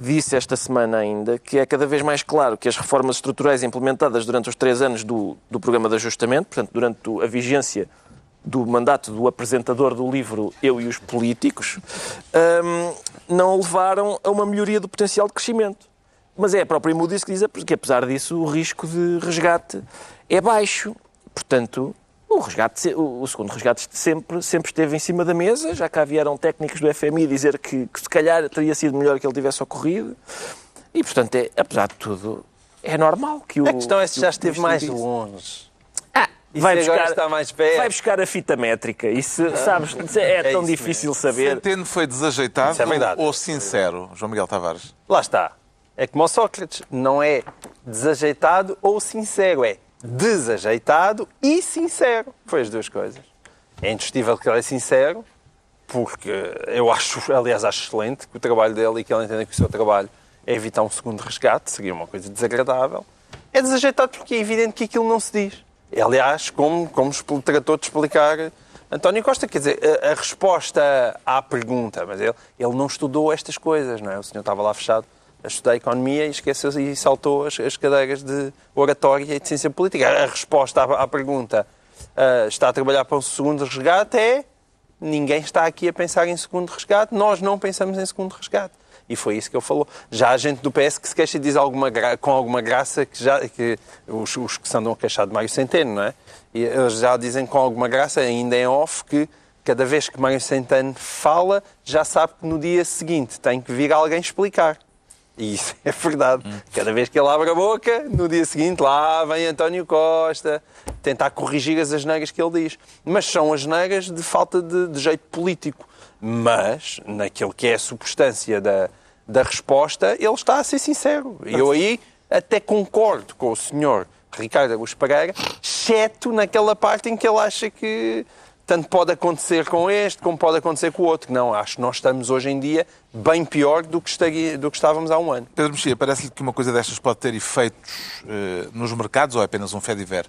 disse esta semana ainda que é cada vez mais claro que as reformas estruturais implementadas durante os três anos do, do programa de ajustamento, portanto, durante a vigência do mandato do apresentador do livro Eu e os Políticos, um, não levaram a uma melhoria do potencial de crescimento. Mas é a própria Moody's que diz que, apesar disso, o risco de resgate é baixo. Portanto, o, resgate, o, segundo resgate sempre, sempre esteve em cima da mesa, já cá vieram técnicos do FMI dizer que, que se calhar teria sido melhor que ele tivesse ocorrido. E, portanto, é, apesar de tudo, é normal que o. A questão é se já esteve mais longe. Ah, vai buscar, está mais perto. vai buscar a fita métrica. Isso, sabes, é, <laughs> é tão difícil mesmo. saber. Centeno foi desajeitado é ou sincero, João Miguel Tavares? Lá está. É como o Sócrates. Não é desajeitado ou sincero, é desajeitado e sincero. Foi as duas coisas. É indiscutível que ele é sincero, porque eu acho, aliás, acho excelente que o trabalho dele e que ele entenda que o seu trabalho é evitar um segundo resgate, seria uma coisa desagradável. É desajeitado porque é evidente que aquilo não se diz. Aliás, como, como tratou de explicar António Costa, quer dizer, a, a resposta à pergunta, mas ele, ele não estudou estas coisas, não é? O senhor estava lá fechado estudar economia e esqueceu e saltou as, as cadeiras de oratória e de ciência política. A resposta à, à pergunta uh, está a trabalhar para um segundo resgate é ninguém está aqui a pensar em segundo resgate, nós não pensamos em segundo resgate. E foi isso que ele falou. Já há gente do PS que se queixa e diz alguma com alguma graça que, já, que os, os que se andam a queixar de Mário Centeno, não é? E eles já dizem com alguma graça, ainda em off, que cada vez que Mário Centeno fala, já sabe que no dia seguinte tem que vir alguém explicar. E isso é verdade. Cada vez que ele abre a boca, no dia seguinte lá vem António Costa tentar corrigir as asneiras que ele diz. Mas são asneiras de falta de, de jeito político. Mas, naquilo que é a substância da, da resposta, ele está a ser sincero. E eu aí até concordo com o senhor Ricardo Augusto Pereira, exceto naquela parte em que ele acha que tanto pode acontecer com este como pode acontecer com o outro. Não, acho que nós estamos hoje em dia bem pior do que, estaria, do que estávamos há um ano. Pedro Mexia, parece-lhe que uma coisa destas pode ter efeitos eh, nos mercados ou é apenas um fé de ver?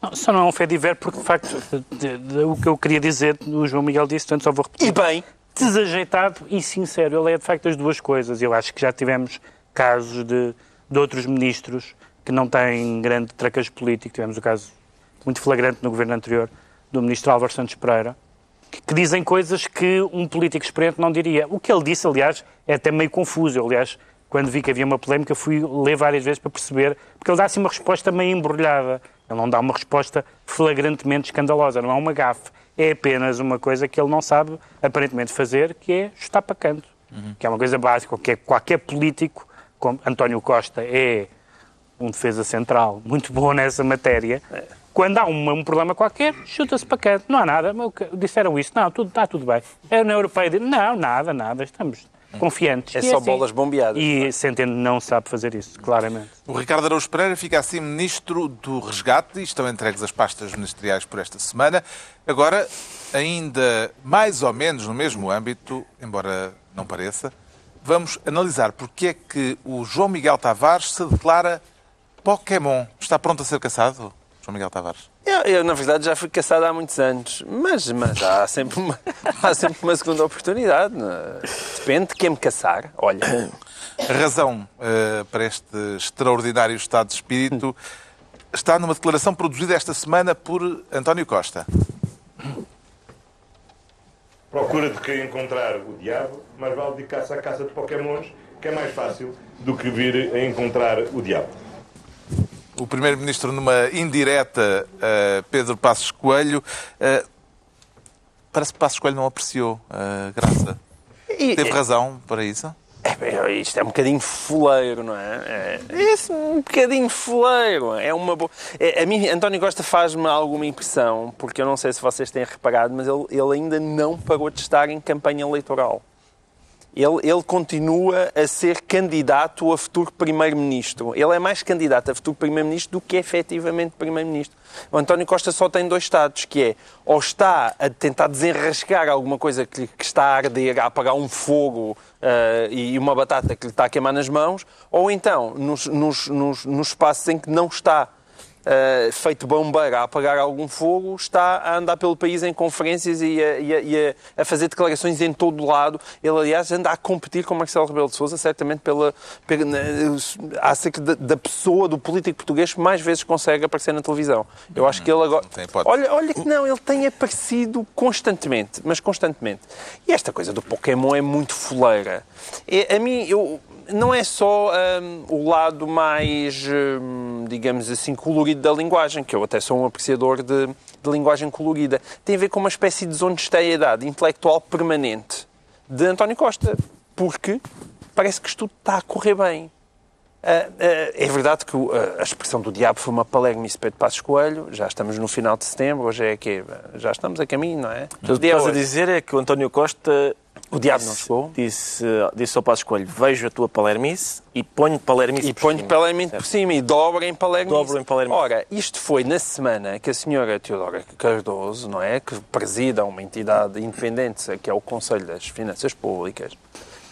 Não, só não é um fé de ver porque, de facto, de, de, o que eu queria dizer, o João Miguel disse, portanto só vou repetir. E bem. Desajeitado e sincero. Ele é, de facto, as duas coisas. Eu acho que já tivemos casos de, de outros ministros que não têm grande tracajo político. Tivemos o caso muito flagrante no governo anterior do ministro Álvaro Santos Pereira, que dizem coisas que um político experiente não diria. O que ele disse, aliás, é até meio confuso. Eu, aliás, quando vi que havia uma polémica, fui ler várias vezes para perceber, porque ele dá assim uma resposta meio embrulhada. Ele não dá uma resposta flagrantemente escandalosa, não é uma gafe. É apenas uma coisa que ele não sabe aparentemente fazer, que é chutar para canto. Uhum. Que é uma coisa básica, que é qualquer político, como António Costa é um defesa central muito bom nessa matéria, Quando há um, um problema qualquer, chuta-se para canto. Não há nada. Disseram isso. Não, tudo, está tudo bem. A União Europeia diz, não, nada, nada. Estamos confiantes. É E só assim. bolas bombeadas. E Centeno não sabe fazer isso, claramente. O Ricardo Araújo Pereira fica assim ministro do resgate e estão entregues as pastas ministeriais por esta semana. Agora, ainda mais ou menos no mesmo âmbito, embora não pareça, vamos analisar porque é que o João Miguel Tavares se declara Pokémon. Está pronto a ser caçado, João Miguel Tavares? Eu, eu, na verdade, já fui caçado há muitos anos, mas, mas há, sempre uma, <laughs> há sempre uma segunda oportunidade. é? Depende de quem me caçar. Olha, A <coughs> razão eh, para este extraordinário estado de espírito está numa declaração produzida esta semana por António Costa. procura de que encontrar o diabo, mas vale dedicar-se à caça de pokémons, que é mais fácil do que vir a encontrar o diabo. O Primeiro-Ministro, numa indireta a Pedro Passos Coelho, eh, parece que Passos Coelho não apreciou a graça. e- Teve razão para isso? É, isto é um bocadinho fuleiro, não é? É, é um bocadinho fuleiro. É uma boa... é, a mim, António Costa faz-me alguma impressão, porque eu não sei se vocês têm reparado, mas ele, ele ainda não parou de estar em campanha eleitoral. Ele, ele continua a ser candidato a futuro Primeiro-Ministro. Ele é mais candidato a futuro Primeiro-Ministro do que efetivamente Primeiro-Ministro. O António Costa só tem dois estados, que é ou está a tentar desenrascar alguma coisa que, que está a arder, a apagar um fogo ah, e uma batata que lhe está a queimar nas mãos, ou então, nos, nos, nos, nos espaços em que não está Uh, feito bombeiro a apagar algum fogo, está a andar pelo país em conferências e a, e a- e a- fazer declarações em todo o lado. Ele, aliás, anda a competir com Marcelo Rebelo de Sousa, certamente pela, pela, na- acerca da, da pessoa, do político português que mais vezes consegue aparecer na televisão. Eu acho que ele agora... Olha, olha que não, ele tem aparecido constantemente, mas constantemente. E esta coisa do Pokémon é muito fuleira. É, a mim, eu, não é só hum, o lado mais, hum, digamos assim, colorido da linguagem, que eu até sou um apreciador de, de linguagem colorida. Tem a ver com uma espécie de desonestidade intelectual permanente de António Costa, porque parece que isto tudo está a correr bem. Ah, ah, é verdade que o- a- expressão do diabo foi uma palermice para Passos Coelho. Já estamos no final de setembro, hoje é que Já estamos a caminho, não é? O que estás a dizer é que o António Costa. O diabo não disse- chegou. Disse, disse ao Passo Coelho: Vejo a tua palermice e ponho palermice E por põe cima." palermente por cima e dobra em palermice. Dobra em palermice. Ora, isto foi na semana que a senhora Teodora Cardoso, não é? Que presida uma entidade independente, que é o Conselho das Finanças Públicas,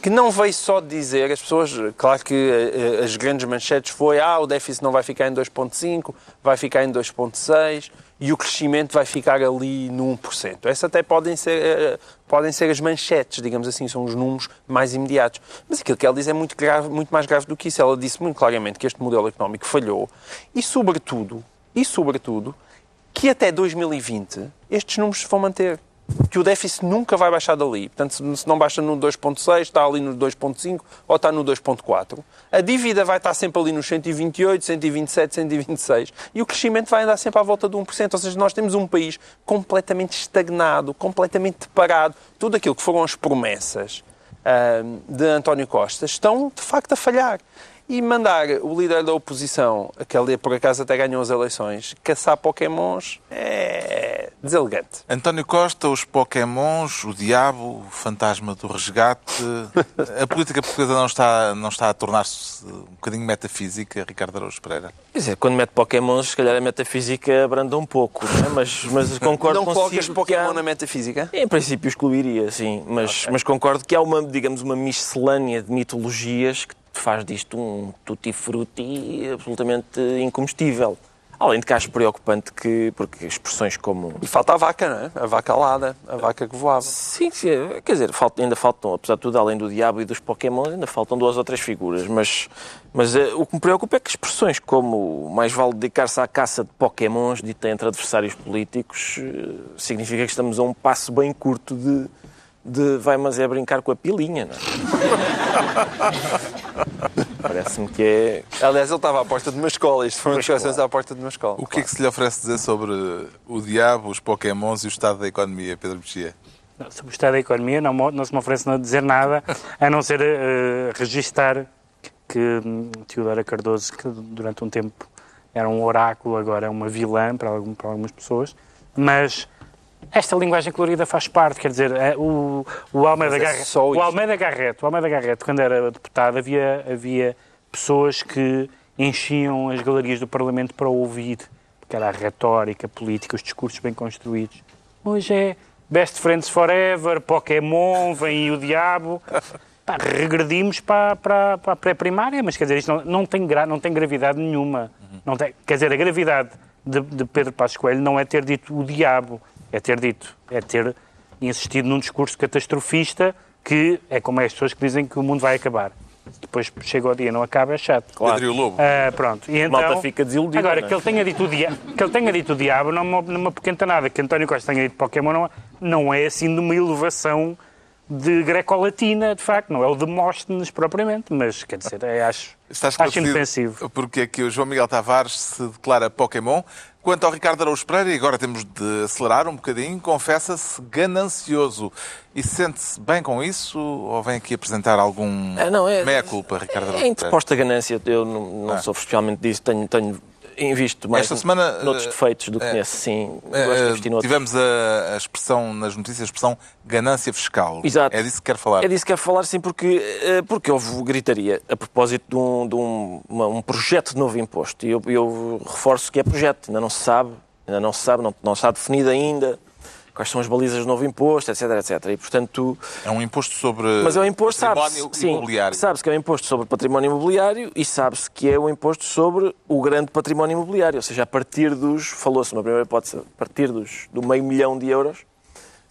que não veio só dizer, as pessoas, claro que eh, eh, as grandes manchetes foi, ah, o déficit não vai ficar em 2.5, vai ficar em 2.6 e o crescimento vai ficar ali no 1%. Essas até podem ser, eh, podem ser as manchetes, digamos assim, são os números mais imediatos. Mas aquilo que ela diz é muito, grave, muito mais grave do que isso. Ela disse muito claramente que este modelo económico falhou e, sobretudo, e sobretudo, que até 2020 estes números se vão manter. Que o déficit nunca vai baixar dali. Portanto, se- não baixa no 2.6, está ali no 2.5 ou está no 2.4. A dívida vai estar sempre ali nos 128, 127, 126 e o crescimento vai andar sempre à volta de 1%. Ou seja, nós temos um país completamente estagnado, completamente parado. Tudo aquilo que foram as promessas ahm, de António Costa estão, de facto, a falhar. E mandar o líder da oposição, aquele por acaso até ganhou as eleições, caçar pokémons é deselegante. António Costa, os Pokémons, o diabo, o fantasma do resgate. <laughs> A política portuguesa não está, não está a tornar-se um bocadinho metafísica, Ricardo Araújo Pereira? Quer dizer, quando mete Pokémons, se calhar a metafísica abranda um pouco, não é? mas, mas <laughs> concordo Não colocas consigo que Pokémon há- na metafísica? Em princípio excluiria, sim, mas, mas concordo que há uma, digamos, uma miscelânea de mitologias que faz disto um tutti-frutti absolutamente incomestível. Além de que acho preocupante que, porque expressões como... E falta a vaca, não é? A vaca alada, a vaca que voava. Sim, sim, quer dizer, falta- ainda faltam, apesar de tudo, além do diabo e dos Pokémon, ainda faltam duas ou três figuras. Mas, mas eh, o que me preocupa é que expressões como mais vale dedicar-se à caça de Pokémons, dita entre adversários políticos, eh, significa que estamos a um passo bem curto de, de vai, mas é brincar com a pilinha, não é? <laughs> Parece-me que é. Aliás, ele estava à porta de uma escola. Isto foram discussões à porta de uma escola. O que é que se lhe oferece dizer sobre o diabo, os Pokémons e o estado da economia, Pedro Mexia? Não, Sobre o estado da economia não, não se me oferece nada dizer nada, a não ser eh, registar que hum, Teodora Cardoso, que durante um tempo era um oráculo, agora é uma vilã para, algum, para algumas pessoas, mas esta linguagem colorida faz parte, quer dizer, é, o, o Almeida é Garrett, só o. Almeida Garrett, o Almeida Garrett, quando era deputado, havia, havia pessoas que enchiam as galerias do Parlamento para ouvir, porque era a retórica política, os discursos bem construídos. Hoje é Best Friends Forever, Pokémon, vem o diabo. Pá, regredimos para, para, para a pré-primária, mas quer dizer, isto não, não, tem, gra, não tem gravidade nenhuma. Não tem, quer dizer, a gravidade de, de Pedro Passos Coelho não é ter dito o diabo, é ter dito, é ter insistido num discurso catastrofista que é como é as pessoas que dizem que o mundo vai acabar. Depois chega o dia e não acaba, é chato. Pedro e o Lobo. Ah, pronto. E então, malta fica desiludida, Agora, é? que ele tenha dito o, dia, que ele tenha dito o diabo não me, não me apoquenta nada. Que António Costa tenha dito Pokémon não, é- não é assim de uma elevação de greco-latina, de facto. Não é o Demóstenes propriamente, mas quer dizer, é, acho, Está acho esclarecido inofensivo. porque é que o João Miguel Tavares se declara Pokémon. Quanto ao Ricardo Araújo Pereira, e agora temos de acelerar um bocadinho, confessa-se ganancioso. E sente-se bem com isso ou vem aqui apresentar algum Ah, não, é- meia-culpa, Ricardo Araújo É Pereira? interposta ganância. Eu não, não Ah. sou especialmente disso. Tenho, tenho invisto mais Esta semana, noutros eh, defeitos do que eh, nesse. Sim, Eh, tivemos a, a expressão nas notícias, a expressão ganância fiscal. Exato. É disso que quero falar. É disso que quero falar, sim, porque, eh, porque houve gritaria a propósito de um, de um, uma- um projeto de novo imposto. E eu, eu reforço que é projeto, ainda não se sabe, ainda não se sabe, não, não está definido ainda quais são as balizas do novo imposto, etc, etc. E, portanto, É um imposto sobre mas é um imposto, património sim, imobiliário. sabe-se que é um imposto sobre património imobiliário e sabe-se que é um imposto sobre o grande património imobiliário, ou seja, a partir dos, falou-se numa primeira hipótese, a partir dos, do meio milhão de euros,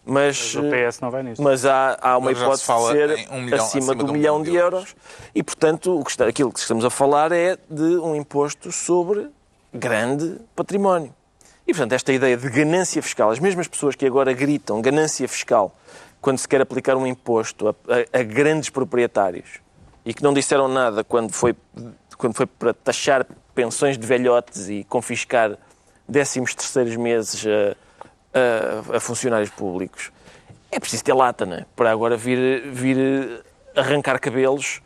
mas, O PS não vai nisso. mas há, há uma Agora já se hipótese de ser um milhão, acima, acima do de um milhão milhão de de euros. euros e, portanto, o que está, aquilo que estamos a falar é de um imposto sobre grande património. E, portanto, esta ideia de ganância fiscal, as mesmas pessoas que agora gritam ganância fiscal quando se quer aplicar um imposto a, a- a grandes proprietários e que não disseram nada quando foi, quando foi para taxar pensões de velhotes e confiscar décimos terceiros meses a, a- funcionários públicos, é preciso ter lata, não é? Para agora vir, vir arrancar cabelos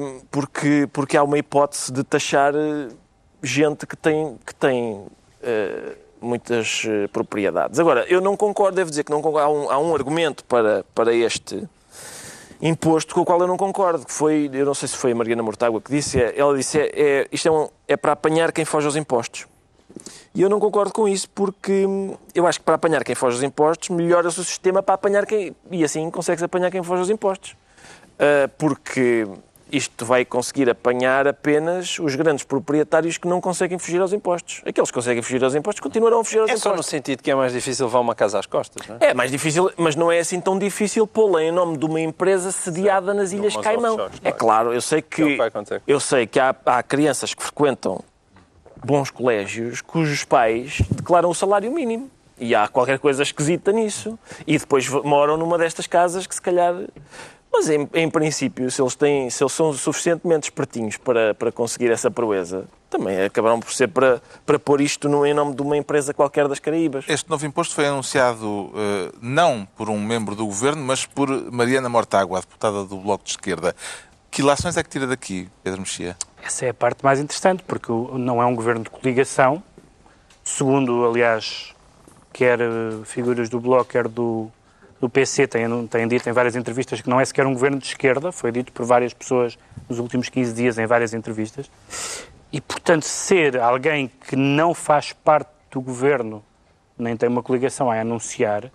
hum, porque, porque há uma hipótese de taxar gente que tem, que tem muitas eh, propriedades. Agora, eu não concordo, devo dizer que não concordo. Há um, há um argumento para, para este imposto com o qual eu não concordo, que foi, eu não sei se foi a Mariana Mortágua que disse, é- ela disse, é, é, isto é, um- é para apanhar quem foge aos impostos. E eu não concordo com isso porque hum, eu acho que para apanhar quem foge aos impostos melhora-se o sistema para apanhar quem... E assim consegue-se apanhar quem foge aos impostos. Ah, porque isto vai conseguir apanhar apenas os grandes proprietários que não conseguem fugir aos impostos. Aqueles que conseguem fugir aos impostos continuarão a fugir aos É só no impostos. sentido que é mais difícil levar uma casa às costas, não é? É mais difícil, mas não é assim tão difícil pô-la em nome de uma empresa sediada nas Ilhas Caimão. offshores, É claro. eu sei É que que vai acontecer. eu sei que há, há crianças que frequentam bons colégios cujos pais declaram o salário mínimo. E há qualquer coisa esquisita nisso. E depois moram numa destas casas que se calhar. Mas em, em princípio, se eles, têm, se eles são suficientemente espertinhos para, para conseguir essa proeza, também acabarão por ser para, para pôr isto no, em nome de uma empresa qualquer das Caraíbas. Este novo imposto foi anunciado eh, não por um membro do governo, mas por Mariana Mortágua, a deputada do Bloco de Esquerda. Que ilações é que tira daqui, Pedro Mexia? Essa é a parte mais interessante, porque não é um governo de coligação, segundo, aliás, quer eh, figuras do Bloco, quer do, do PC, têm, têm dito em várias entrevistas que não é sequer um governo de esquerda, foi dito por várias pessoas nos últimos 15 dias em várias entrevistas. E, portanto, ser alguém que não faz parte do governo, nem tem uma coligação a anunciar,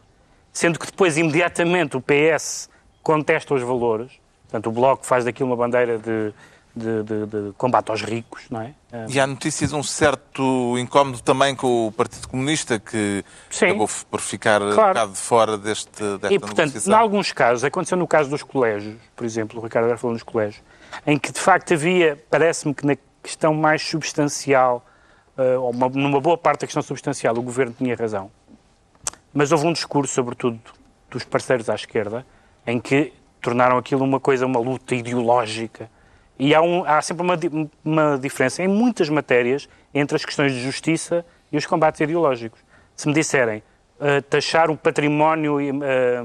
sendo que depois, imediatamente, o PS contesta os valores, portanto, o Bloco faz daquilo uma bandeira de, de, de- de combate aos ricos, não é? E há notícias de um certo incómodo também com o Partido Comunista, que Sim. acabou por ficar um Claro. bocado de fora deste, desta E, portanto, em negociação. alguns casos, aconteceu no caso dos colégios, por exemplo, o Ricardo agora falou nos colégios, em que de facto havia, parece-me que na questão mais substancial, eh, ou uma- numa boa parte da questão substancial, o governo tinha razão. Mas houve um discurso, sobretudo dos parceiros à esquerda, em que tornaram aquilo uma coisa, uma luta ideológica. E há, um- há sempre uma, uma diferença em muitas matérias entre as questões de justiça e os combates ideológicos. Se me disserem eh, taxar um património eh,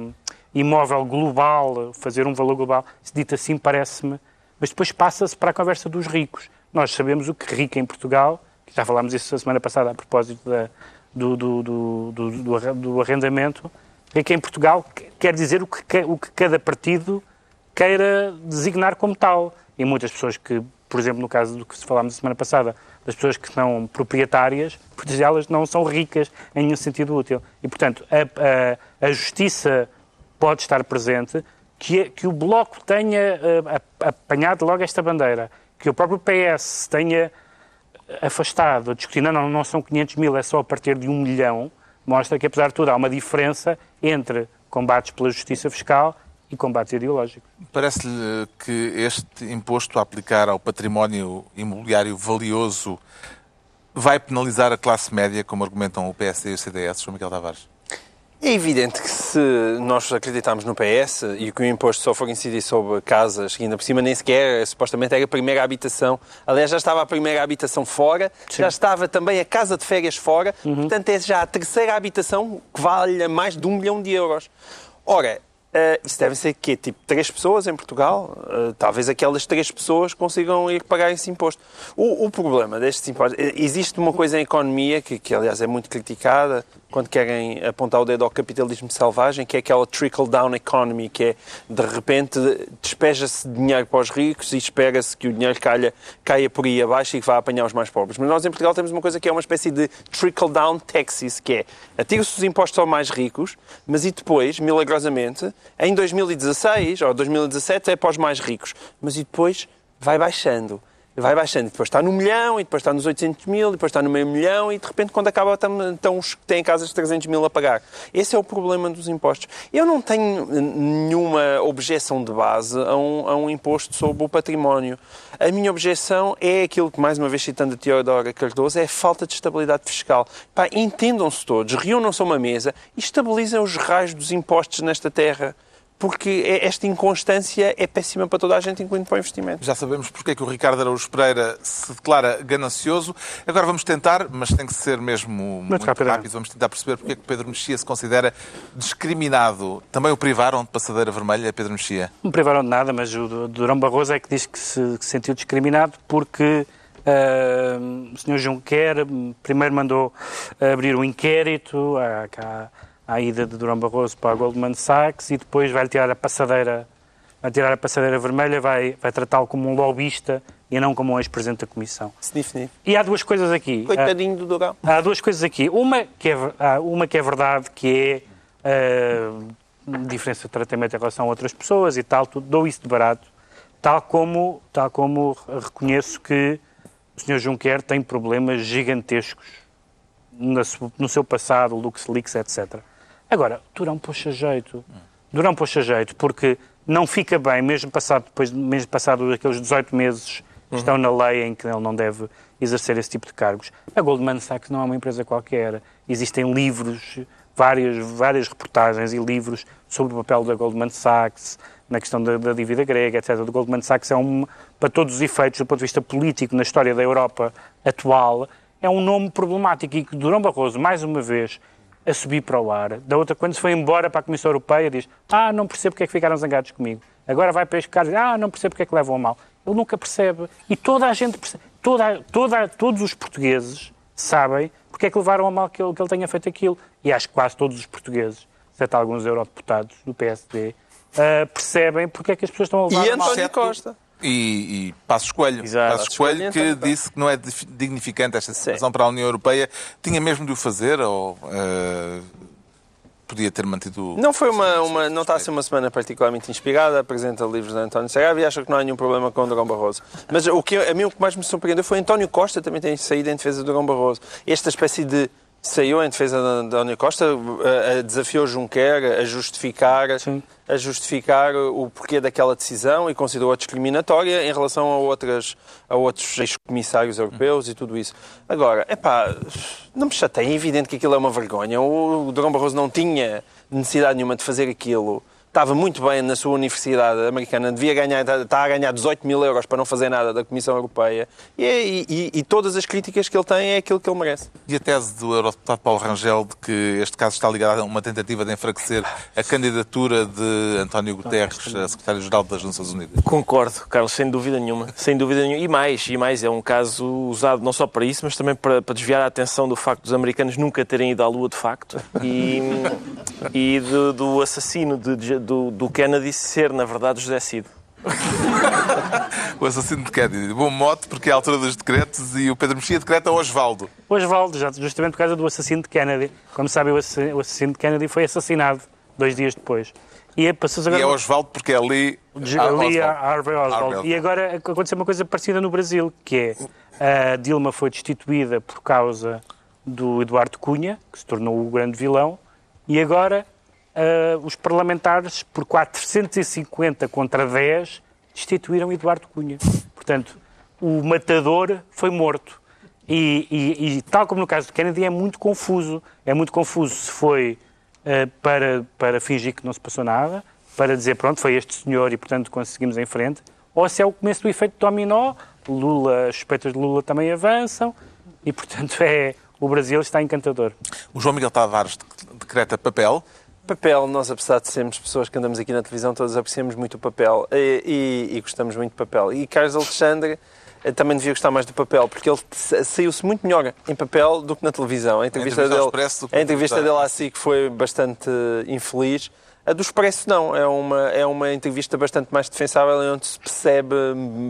imóvel global, fazer um valor global, se dito assim parece-me, mas depois passa-se para a conversa dos ricos. Nós sabemos o que rico em Portugal, quer já falámos isso a semana passada a propósito da, do, do, do, do, arrendamento, que em Portugal quer dizer o que, o que cada partido queira designar como tal. E muitas pessoas que, por exemplo, no caso do que falámos a semana passada, das pessoas que são proprietárias, muitas delas não são ricas em nenhum sentido útil. E, portanto, a, a, a justiça pode estar presente, que, que o Bloco tenha uh, apanhado logo esta bandeira, que o próprio PS tenha afastado, discutindo, não, não são 500 mil, é só a partir de um milhão, mostra que, apesar de tudo, há uma diferença entre combates pela justiça fiscal e combates ideológicos. Parece-lhe que este imposto a aplicar ao património imobiliário valioso vai penalizar a classe média, como argumentam o PSD e o CDS, João Miguel Tavares? É evidente que se nós acreditamos no PS e que o imposto só for incidir sobre casas, que ainda por cima nem sequer, supostamente era a primeira habitação, aliás já estava a primeira habitação fora, Sim. já estava também a casa de férias fora, uhum. portanto é já a terceira habitação que vale mais de um milhão de euros. Ora, Uh, isso devem ser quê? Tipo, três pessoas em Portugal? Uh, talvez aquelas três pessoas consigam ir pagar esse imposto. O, o problema destes impostos... Existe uma coisa em economia que, que, aliás, é muito criticada quando querem apontar o dedo ao capitalismo selvagem, que é aquela trickle-down economy, que é, de repente, despeja-se dinheiro para os ricos e espera-se que o dinheiro caia, caia por aí abaixo e vá apanhar os mais pobres. Mas nós, em Portugal, temos uma coisa que é uma espécie de trickle-down taxes, que é atira-se os impostos aos mais ricos, mas e depois, milagrosamente, em 2016 ou 2017 é para os mais ricos, mas e depois vai baixando vai baixando. Depois está no milhão, e depois está nos 800 mil, e depois está no meio milhão, e de repente, quando acaba, estão os que têm casas de 300 mil a pagar. Esse é o problema dos impostos. Eu não tenho nenhuma objeção de base a um, a um imposto sobre o património. A minha objeção é aquilo que, mais uma vez citando a Teodora Cardoso, é a falta de estabilidade fiscal. Entendam-se todos, reúnam-se a uma mesa e estabilizem os raios dos impostos nesta terra porque é, esta inconstância é péssima para toda a gente, incluindo para o investimento. Já sabemos porque é que o Ricardo Araújo Pereira se declara ganancioso. Agora vamos tentar, mas tem que ser mesmo muito, muito rápido, rápido, vamos tentar perceber porque é que Pedro Mexia se considera discriminado. Também o privaram de passadeira vermelha, Pedro Mexia? Não privaram de nada, mas o Durão Barroso é que diz que se, que se sentiu discriminado porque uh, o Sr. Junquer primeiro mandou abrir um inquérito à, à à ida de Durão Barroso para a Goldman Sachs e depois vai tirar a passadeira, vai tirar a passadeira vermelha, vai, vai tratá-lo como um lobista e não como um ex-presidente da Comissão. Sniff, sniff. E há duas coisas aqui. Coitadinho do Durão. Há duas coisas aqui. Uma que é, uma que é verdade, que é uh, diferença de tratamento em relação a outras pessoas e tal, tudo, dou isso de barato, tal como, tal como reconheço que o Sr. Juncker tem problemas gigantescos no seu passado, LuxLeaks, etc. Agora, Durão puxa jeito. Durão puxa jeito, porque não fica bem, mesmo passado, depois, mesmo passado aqueles 18 meses que estão na lei em que ele não deve exercer esse tipo de cargos. A Goldman Sachs não é uma empresa qualquer. Existem livros, várias, várias reportagens e livros sobre o papel da Goldman Sachs na questão da, da dívida grega, etc. O Goldman Sachs é um, para todos os efeitos, do ponto de vista político, na história da Europa atual, é um nome problemático e que Durão Barroso, mais uma vez, a subir para o ar. Da outra, quando se foi embora para a Comissão Europeia, diz: Ah, não percebo porque é que ficaram zangados comigo. Agora vai para este caso, ah, não percebo porque é que levam a mal. Ele nunca percebe. E toda a gente percebe. Toda, toda, todos os portugueses sabem porque é que levaram a mal que ele, que ele tenha feito aquilo. E acho que quase todos os portugueses, exceto alguns eurodeputados do PSD, uh, eh, percebem porque é que as pessoas estão a levar e a mal. E António Costa. E, e Passos Coelho. Exato. Passos Coelho que então, disse que não é dignificante esta situação Sim. para a União Europeia. Tinha mesmo de o fazer ou uh, podia ter mantido... Não foi uma, uma não está a ser uma semana particularmente inspirada. Apresenta livros de António Segarra e acho que não há nenhum problema com o Durão Barroso. Mas o que, a mim o que mais me surpreendeu foi António Costa também tem saído em defesa do Durão Barroso. Esta espécie de saiu em defesa de António Costa, desafiou Junquer a justificar Sim a justificar o porquê daquela decisão e considerou-a discriminatória em relação a, outras, a outros ex-comissários europeus e tudo isso. Agora, é pá, não me chateia, é evidente que aquilo é uma vergonha. O Durão Barroso não tinha necessidade nenhuma de fazer aquilo estava muito bem na sua universidade americana, devia ganhar, está a ganhar 18 mil euros para não fazer nada da Comissão Europeia e, e, e todas as críticas que ele tem é aquilo que ele merece. E a tese do eurodeputado Paulo Rangel de que este caso está ligado a uma tentativa de enfraquecer a candidatura de António Guterres, a secretário-geral das Nações Unidas? Concordo, Carlos, sem dúvida nenhuma. Sem dúvida nenhuma. E mais, e mais, é um caso usado não só para isso, mas também para, para desviar a atenção do facto dos americanos nunca terem ido à Lua de facto e, e do, do assassino de, do, do Kennedy ser, na verdade, José Cid. o assassino de Kennedy. Bom mote, porque é a altura dos decretos e o Pedro Mexia decreta Osvaldo. Osvaldo, justamente por causa do assassino de Kennedy. Como sabem, o assassino de Kennedy foi assassinado dois dias depois. E é, agora... e é Osvaldo porque é ali... Ali Harvey Oswald. E agora aconteceu uma coisa parecida no Brasil, que é a Dilma foi destituída por causa do Eduardo Cunha, que se tornou o grande vilão, e agora uh, os parlamentares, por 450 contra 10, destituíram Eduardo Cunha. Portanto, o matador foi morto. E, e, e, tal como no caso de Kennedy, é muito confuso. É muito confuso se foi uh, para, para fingir que não se passou nada, para dizer, pronto, foi este senhor e, portanto, conseguimos em frente, ou se é o começo do efeito dominó, Lula, as suspeitas de Lula também avançam, e, portanto, <laughs> é, o Brasil está encantador. O João Miguel Tavares decreta papel Papel, nós apesar de sermos pessoas que andamos aqui na televisão, todos apreciamos muito o papel e, e, e gostamos muito do papel. E Carlos Alexandre eh, também devia gostar mais do papel, porque ele saiu-se muito melhor em papel do que na televisão. A entrevista, a entrevista dele, a entrevista dele à SIC foi bastante infeliz. A do Expresso não, é uma, é uma entrevista bastante mais defensável e onde se percebe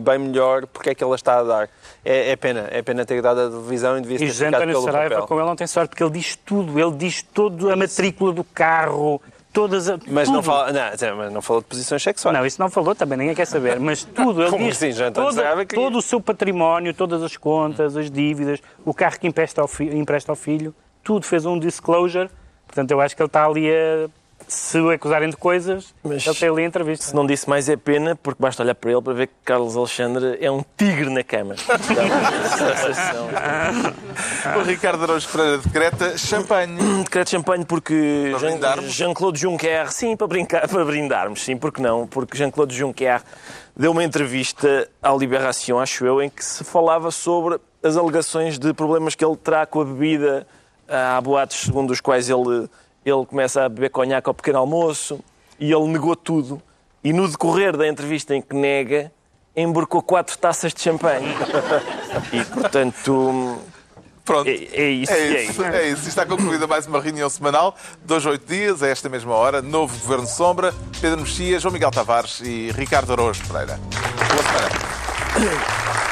bem melhor porque é que ela está a dar. É, é pena, é pena ter dado a televisão e devia ter E José António Saraiva, com ele não tem sorte, porque ele diz tudo, ele diz toda a matrícula do carro, todas a, mas tudo. não fala não, não falou de posições sexuais não isso não falou também ninguém quer saber mas tudo ele <laughs> Como diz assim, já todo, que... todo o seu património todas as contas as dívidas o carro que empresta ao, fi, empresta ao filho tudo fez um disclosure portanto eu acho que ele está ali a se o acusarem de coisas, Mas, ele tem ali a entrevista. Se não disse mais é pena, porque basta olhar para ele para ver que Carlos Alexandre é um tigre na cama. <laughs> o Ricardo Araújo Pereira decreta champanhe. Decreta champanhe porque Jean-Claude Juncker, sim, para, brincar, para brindarmos, sim, porque não? Porque Jean-Claude Juncker deu uma entrevista à Liberação, acho eu, em que se falava sobre as alegações de problemas que ele terá com a bebida. Há boatos segundo os quais ele ele começa a beber conhaque ao pequeno almoço e ele negou tudo. E no decorrer da entrevista em que nega, emborcou quatro taças de champanhe. e, portanto... Pronto. É, é, isso, é, é, isso, é isso. Está concluída mais uma reunião semanal, dois, oito dias, a esta mesma hora. Novo Governo Sombra, Pedro Mexia, João Miguel Tavares e Ricardo Araújo Pereira. Boa semana.